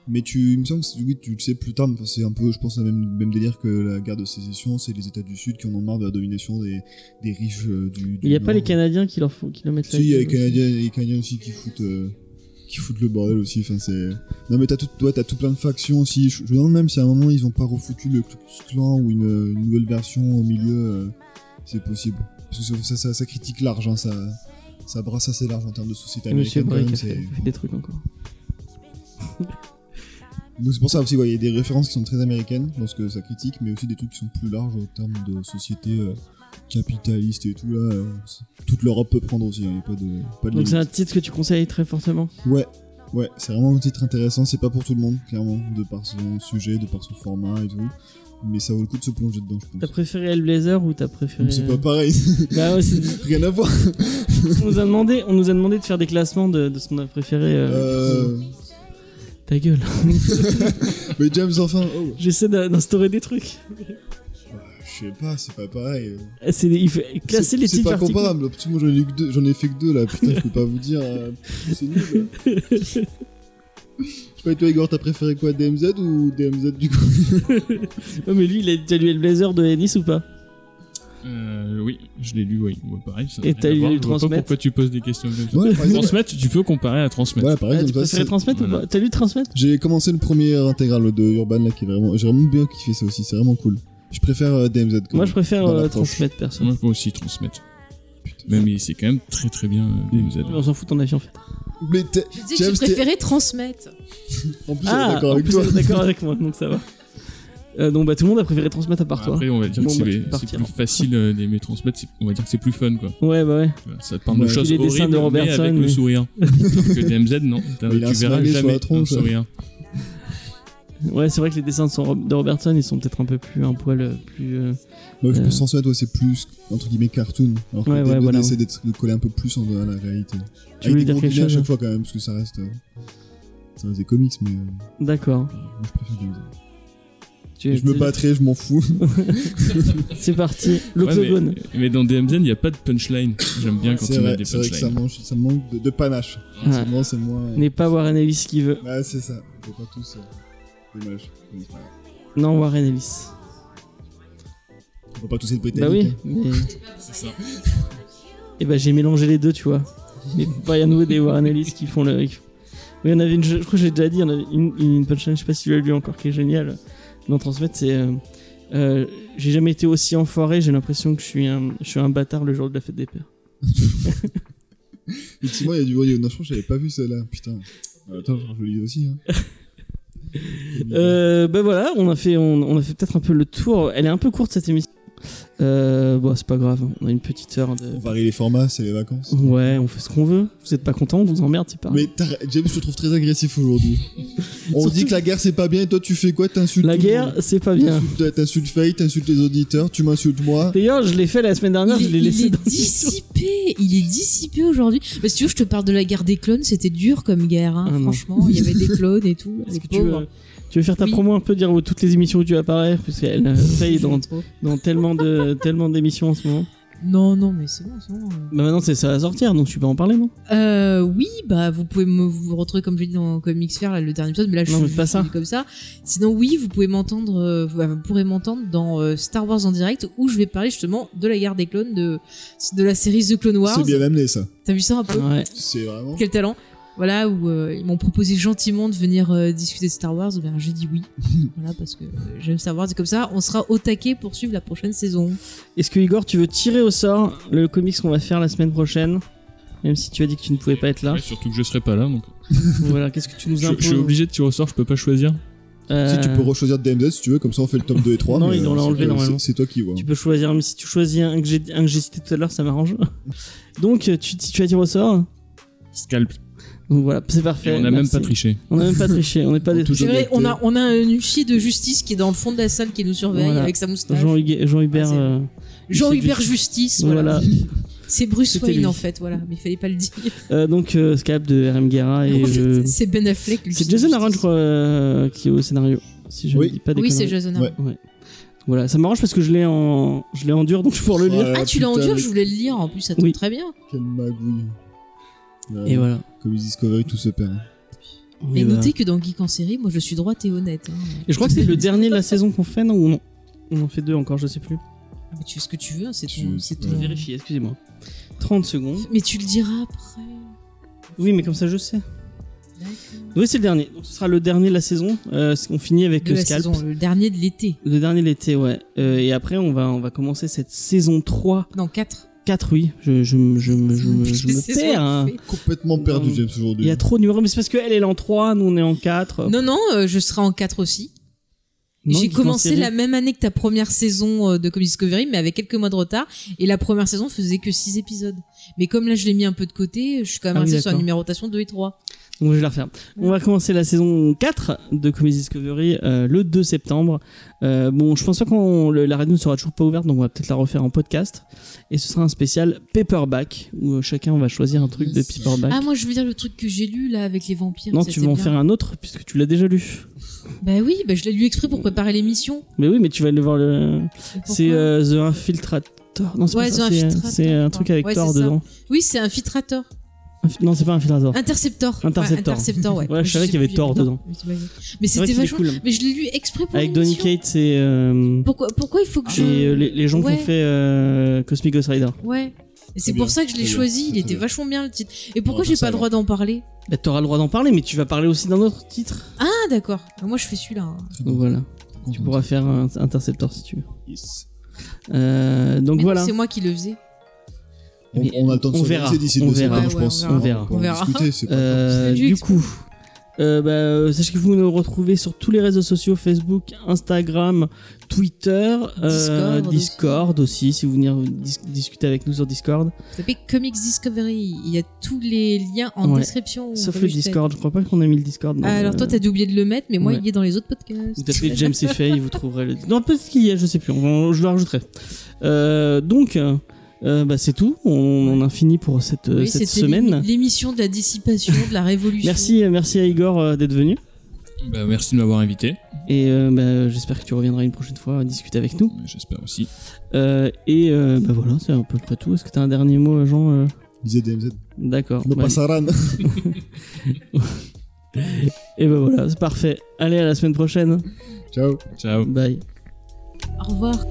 Mais tu, il me semble que c'est- oui, tu le sais plus tard, mais enfin, c'est un peu, je pense, le même, même délire que la guerre de sécession, c'est les États du Sud qui en ont marre de la domination des, des riches euh, du, du il y a pas Nord. les Canadiens qui leur font, qui leur mettent la Si, il y a les gueule. Canadiens, les Canadiens aussi qui foutent, euh, qui foutent le bordel aussi. Enfin, c'est. Non, mais t'as tout, toi, t'as tout plein de factions aussi. Je, je me demande même si à un moment ils ont pas refoutu le Ku Klux Klan ou une, une nouvelle version au milieu. euh, c'est possible. Parce que ça, ça, ça critique large, hein, ça, ça brasse assez large en termes de société Monsieur américaine. quand Break a fait, fait des trucs encore. Donc c'est pour ça aussi, ouais, il y a des références qui sont très américaines dans ce que ça critique, mais aussi des trucs qui sont plus larges en termes de société euh, capitaliste et tout là. euh, toute l'Europe peut prendre aussi, il n'y a pas de, pas de Donc c'est un titre que tu conseilles très fortement? Ouais, ouais, c'est vraiment un titre intéressant, c'est pas pour tout le monde, clairement, de par son sujet, de par son format et tout. Mais ça vaut le coup de se plonger dedans, je T'as préféré Hellblazer ou t'as préféré C'est pas pareil, Bah ouais, c'est- rien à voir. on nous a demandé, on nous a demandé de faire des classements de, de ce qu'on a préféré. euh, Euh... Ta gueule. Mais James, enfin, oh, J'essaie d'in- d'instaurer des trucs. je sais pas, c'est pas pareil. C'est, il faut classer C'est- les C'est titres pas articles. comparable, moi j'en ai, j'en ai fait que deux là, putain, je peux pas vous dire. euh, c'est nul. Pas, toi Igor, t'as préféré quoi, DMZ ou DMZ du coup Ouais, mais lui, il a déjà lu Hellblazer de Ennis ou pas Euh, oui, je l'ai lu, oui. Ouais, pareil. Ça Et t'as lu le Transmettre Pourquoi tu poses des questions comme ça Ouais. Transmettre, tu peux comparer à transmettre. Ouais, par Ah, Tu c'est- transmettre ou voilà. pas T'as lu transmettre j'ai commencé le premier intégral de Urban là qui est vraiment. J'ai vraiment bien kiffé ça aussi, c'est vraiment cool. Je préfère euh, DMZ quand Moi, je préfère euh, transmettre perso. Moi, je peux aussi transmettre. Même mais c'est quand même très très bien euh, DMZ. On s'en fout ton avis en fait. Mais Je disais que j'ai préféré transmettre. en plus, Ah, d'accord en avec plus, toi. d'accord avec moi, donc ça va. Euh, donc bah tout le monde a préféré transmettre à part toi. Après, on va dire Bon, que bah, c'est partir. plus facile euh, d'aimer transmettre. c'est- On va dire que c'est plus fun, quoi. Ouais bah ouais. Ça te parle de choses horribles, de mais avec le mais- sourire. Alors que DMZ, non. Tu verras jamais un sourire. Ouais c'est vrai que les dessins de, son- de Robertson ils sont peut-être un peu plus un poil euh, plus. euh, Moi, je Euh. peux sans ouais, c'est plus entre guillemets cartoon. Alors que Ouais, ouais, voilà, essaie ouais. d'être- de coller un peu plus en- à la réalité. Tu voulais Avec des dire quelque guillemets à chose chaque fois quand même, parce que ça reste. euh, Ça reste des comics, mais euh, D'accord. moi je préfère DMZ. Tu- Je me battrai, je m'en fous. C'est parti. Ouais, L'octogone. mais, mais dans DMZ, il n'y a pas de punchline. J'aime bien quand C'est il met vrai, des c'est vrai que ça, punchlines. mange, ça manque de, de panache. Ouais. C'est moi, c'est moins. N'est pas Warren Ellis qui veut. Ouais, c'est ça. On peut pas tous. euh, Dommage. Non Warren Ellis. On peut pas tous être Bah britanniques. oui. Mais... C'est ça. Et bah j'ai mélangé les deux tu vois. Mais pas à nouveau des Warren Ellis qui font le. Oui, on avait une, je crois que j'ai déjà dit, on avait une, une punchline, je sais pas si tu l'as lu encore, qui est géniale dans Transmettre, c'est euh, euh, j'ai jamais été aussi enfoiré, j'ai l'impression que je suis un, je suis un bâtard le jour de la fête des pères. Effectivement, il y a du. ouais, Non, je j'avais pas vu celle-là. Putain. Euh, Attends, je le lis aussi. Hein. Euh, ben voilà, on a fait, on, on a fait peut-être un peu le tour. Elle est un peu courte cette émission. Euh, bon, c'est pas grave, on a une petite heure de. On varie les formats, c'est les vacances. Ouais, on fait ce qu'on veut. Vous êtes pas content, on vous emmerde, c'est pas. grave. Mais James, je te trouve très agressif aujourd'hui. On Surtout- dit que la guerre c'est pas bien et toi tu fais quoi? T'insultes La guerre, c'est pas bien. T'insultes- T'insultes Faye, t'insultes les auditeurs, tu m'insultes moi. D'ailleurs, je l'ai fait la semaine dernière, il, je l'ai est- il laissé est dans dissipé, il est dissipé aujourd'hui. Bah, si tu veux, je te parle de la guerre des clones, c'était dur comme guerre, hein, Ah franchement. Il y avait des clones et tout. Est-ce les que tu pauvres. Tu veux faire ta Oui. promo un peu, dire où toutes les émissions où tu apparais Parce qu'elle euh, faillit dans, dans tellement de tellement d'émissions en ce moment. Non, non, mais c'est bon, c'est bon. Bah maintenant, c'est ça va sortir, donc tu peux en parler, non? Euh, oui, bah vous pouvez me vous retrouver comme je l'ai dit dans Comics Fair là, le dernier épisode, mais là je Non, suis pas ça. comme ça. Sinon oui, vous pouvez m'entendre, euh, vous, vous pourrez m'entendre dans euh, Star Wars en direct où je vais parler justement de la guerre des clones de de la série The Clone Wars. C'est bien amené ça. T'as vu ça un peu? Ouais. C'est vraiment. Quel talent voilà, où euh, ils m'ont proposé gentiment de venir euh, discuter de Star Wars, ben j'ai dit oui. voilà, parce que euh, j'aime Star Wars, et comme ça, on sera au taquet pour suivre la prochaine saison. Est-ce que Igor, tu veux tirer au sort le comics qu'on va faire la semaine prochaine? Même si tu as dit que tu ne pouvais pas être là. Ouais, surtout que je serai pas là, donc. voilà, qu'est-ce que tu nous Je, imposes je suis obligé de tirer au sort, je peux pas choisir. Euh, Si tu peux rechoisir DMZ si tu veux, comme ça on fait le top 2 et 3. Non, mais, ils l'ont euh, enlevé c'est- normalement. C'est toi qui vois. Tu peux choisir, mais si tu choisis un que j'ai un que j'ai cité tout à l'heure, ça m'arrange. Donc, tu, tu as tiré au sort. Scalp. Donc voilà, c'est Et parfait. on n'a même pas triché. On n'a même pas triché, on n'est pas des C'est vrai, on a, on a un huissier de justice qui est dans le fond de la salle qui nous surveille Voilà. avec sa moustache. Jean, Huguet- Jean Hubert. Ah, euh, Jean-Hubert Justice, voilà. Voilà. C'est Bruce Wayne lui. en fait, voilà, mais il fallait pas le dire. Euh, donc, euh, Scalp de RM Guerra et euh, c'est Ben Affleck. c'est Jason Aaron, je crois, euh, qui est au scénario. Si je Oui. ne dis pas des Oui, c'est. Jason Aaron. Ouais. Ouais. Voilà, ça m'arrange parce que je l'ai en, je l'ai en dur, donc je pourrais le lire. Ah, tu l'as en dur, je voulais le lire, en plus ça tombe Oui. très bien. Quelle magouille. Ouais, Et voilà. Comme Discovery, tout se perd. Mais Et voilà. notez que dans Geek en série, moi je suis droite et honnête. hein. Et je crois que c'est le dernier de la saison qu'on fait, non ou non On en fait deux encore, je sais plus. Mais tu fais ce que tu veux, hein, c'est Tu- ton. c'est Je ton- vais vérifier, excusez-moi. 30 secondes. Mais tu le diras après. Oui, mais comme ça, je sais. Oui, c'est le dernier. Donc, ce sera le dernier de la saison. Euh, on finit avec De euh, la Scalp. saison, le dernier de l'été. Le dernier de l'été, ouais. Euh, et après, on va, on va commencer cette saison 3. Non, 4. 4, oui. Je, je, me- je, je, me- je me perds. hein. Complètement perdu, Non. James, aujourd'hui. Il y a trop de numéros, mais c'est parce qu'elle elle est en 3, nous on est en 4. Non, non, euh, je serai en 4 aussi. J'ai commencé la même année que ta première saison euh, de Comedy Discovery, mais avec quelques mois de retard. Et la première saison faisait que 6 épisodes. Mais comme là, je l'ai mis un peu de côté, je suis quand même Ah oui, sur la numérotation 2 et 3. Donc je vais la refaire. On va commencer la saison 4 de Comedy Discovery euh, le 2 septembre. Euh, bon, je pense pas qu'on le- la radio ne sera toujours pas ouverte, donc on va peut-être la refaire en podcast. Et ce sera un spécial paperback où euh, chacun va choisir un truc de paperback. Ah, moi, je veux dire le truc que j'ai lu là avec les vampires. non, ça, tu vas en bien. faire un autre puisque tu l'as déjà lu. Bah oui, bah je l'ai lu exprès pour préparer l'émission. Mais oui, mais tu vas aller voir le. C'est euh, The Infiltrator. Non, c'est Ouais, pas ça, The c'est- Infiltrator, C'est un truc avec Ouais, Thor dedans. Oui, c'est Infiltrator. Non, c'est pas Infiltrator. Interceptor. Interceptor. Ouais, Interceptor, ouais. Ouais, je savais qu'il y avait Thor dedans. Mais c'était vachement. cool. Mais je l'ai lu exprès pour Avec Donny. Cates et, euh, Pourquoi, pourquoi il faut que je. et euh, les, les gens qui Ouais. ont fait euh, Cosmic Ghost Rider. Ouais. Et c'est pour bien, ça que je l'ai choisi. Il était vachement bien le titre. Et pourquoi j'ai pas le droit d'en parler Bah, t'auras le droit d'en parler, mais tu vas parler aussi d'un autre titre. Ah, d'accord. Moi, je fais celui-là. hein. Donc voilà, tu pourras faire un Interceptor si tu veux. Euh, donc Mais voilà. C'est moi qui le faisais. On, Mais on a le temps de on s'organiser verra, d'ici on verra. je pense. on verra. On verra. discuter, c'est pas Euh, C'est du coup, euh, bah, euh, sachez que vous nous retrouvez sur tous les réseaux sociaux Facebook, Instagram, Twitter, euh, Discord Discord aussi. si vous venez dis- discuter avec nous sur Discord. Ça s'appelle Comics Discovery. Il y a tous les liens en Ouais. description. Sauf le Discord, je crois pas qu'on a mis le Discord. Ah, alors toi, t'as dû oublier de le mettre, mais moi, Ouais. il est dans les autres podcasts. Vous tapez James et Faye, vous trouverez le. Non, peut-être qu'il y a, je sais plus. on- je le rajouterai. Euh, donc, euh, bah, c'est tout. On, on a fini pour cette, Oui, cette c'était semaine. l'émi- L'émission de la dissipation, de la révolution. Merci, euh, merci à Igor euh, d'être venu. Bah, merci de m'avoir invité. Et euh, bah, j'espère que tu reviendras une prochaine fois discuter avec nous. J'espère aussi. Euh, et euh, bah voilà, c'est à peu près tout. Est-ce que tu as un dernier mot, Jean DMZ. D'accord. No Bah, pasaran. et bah voilà, c'est parfait. Allez, à la semaine prochaine. Ciao. Ciao. Bye. Au revoir.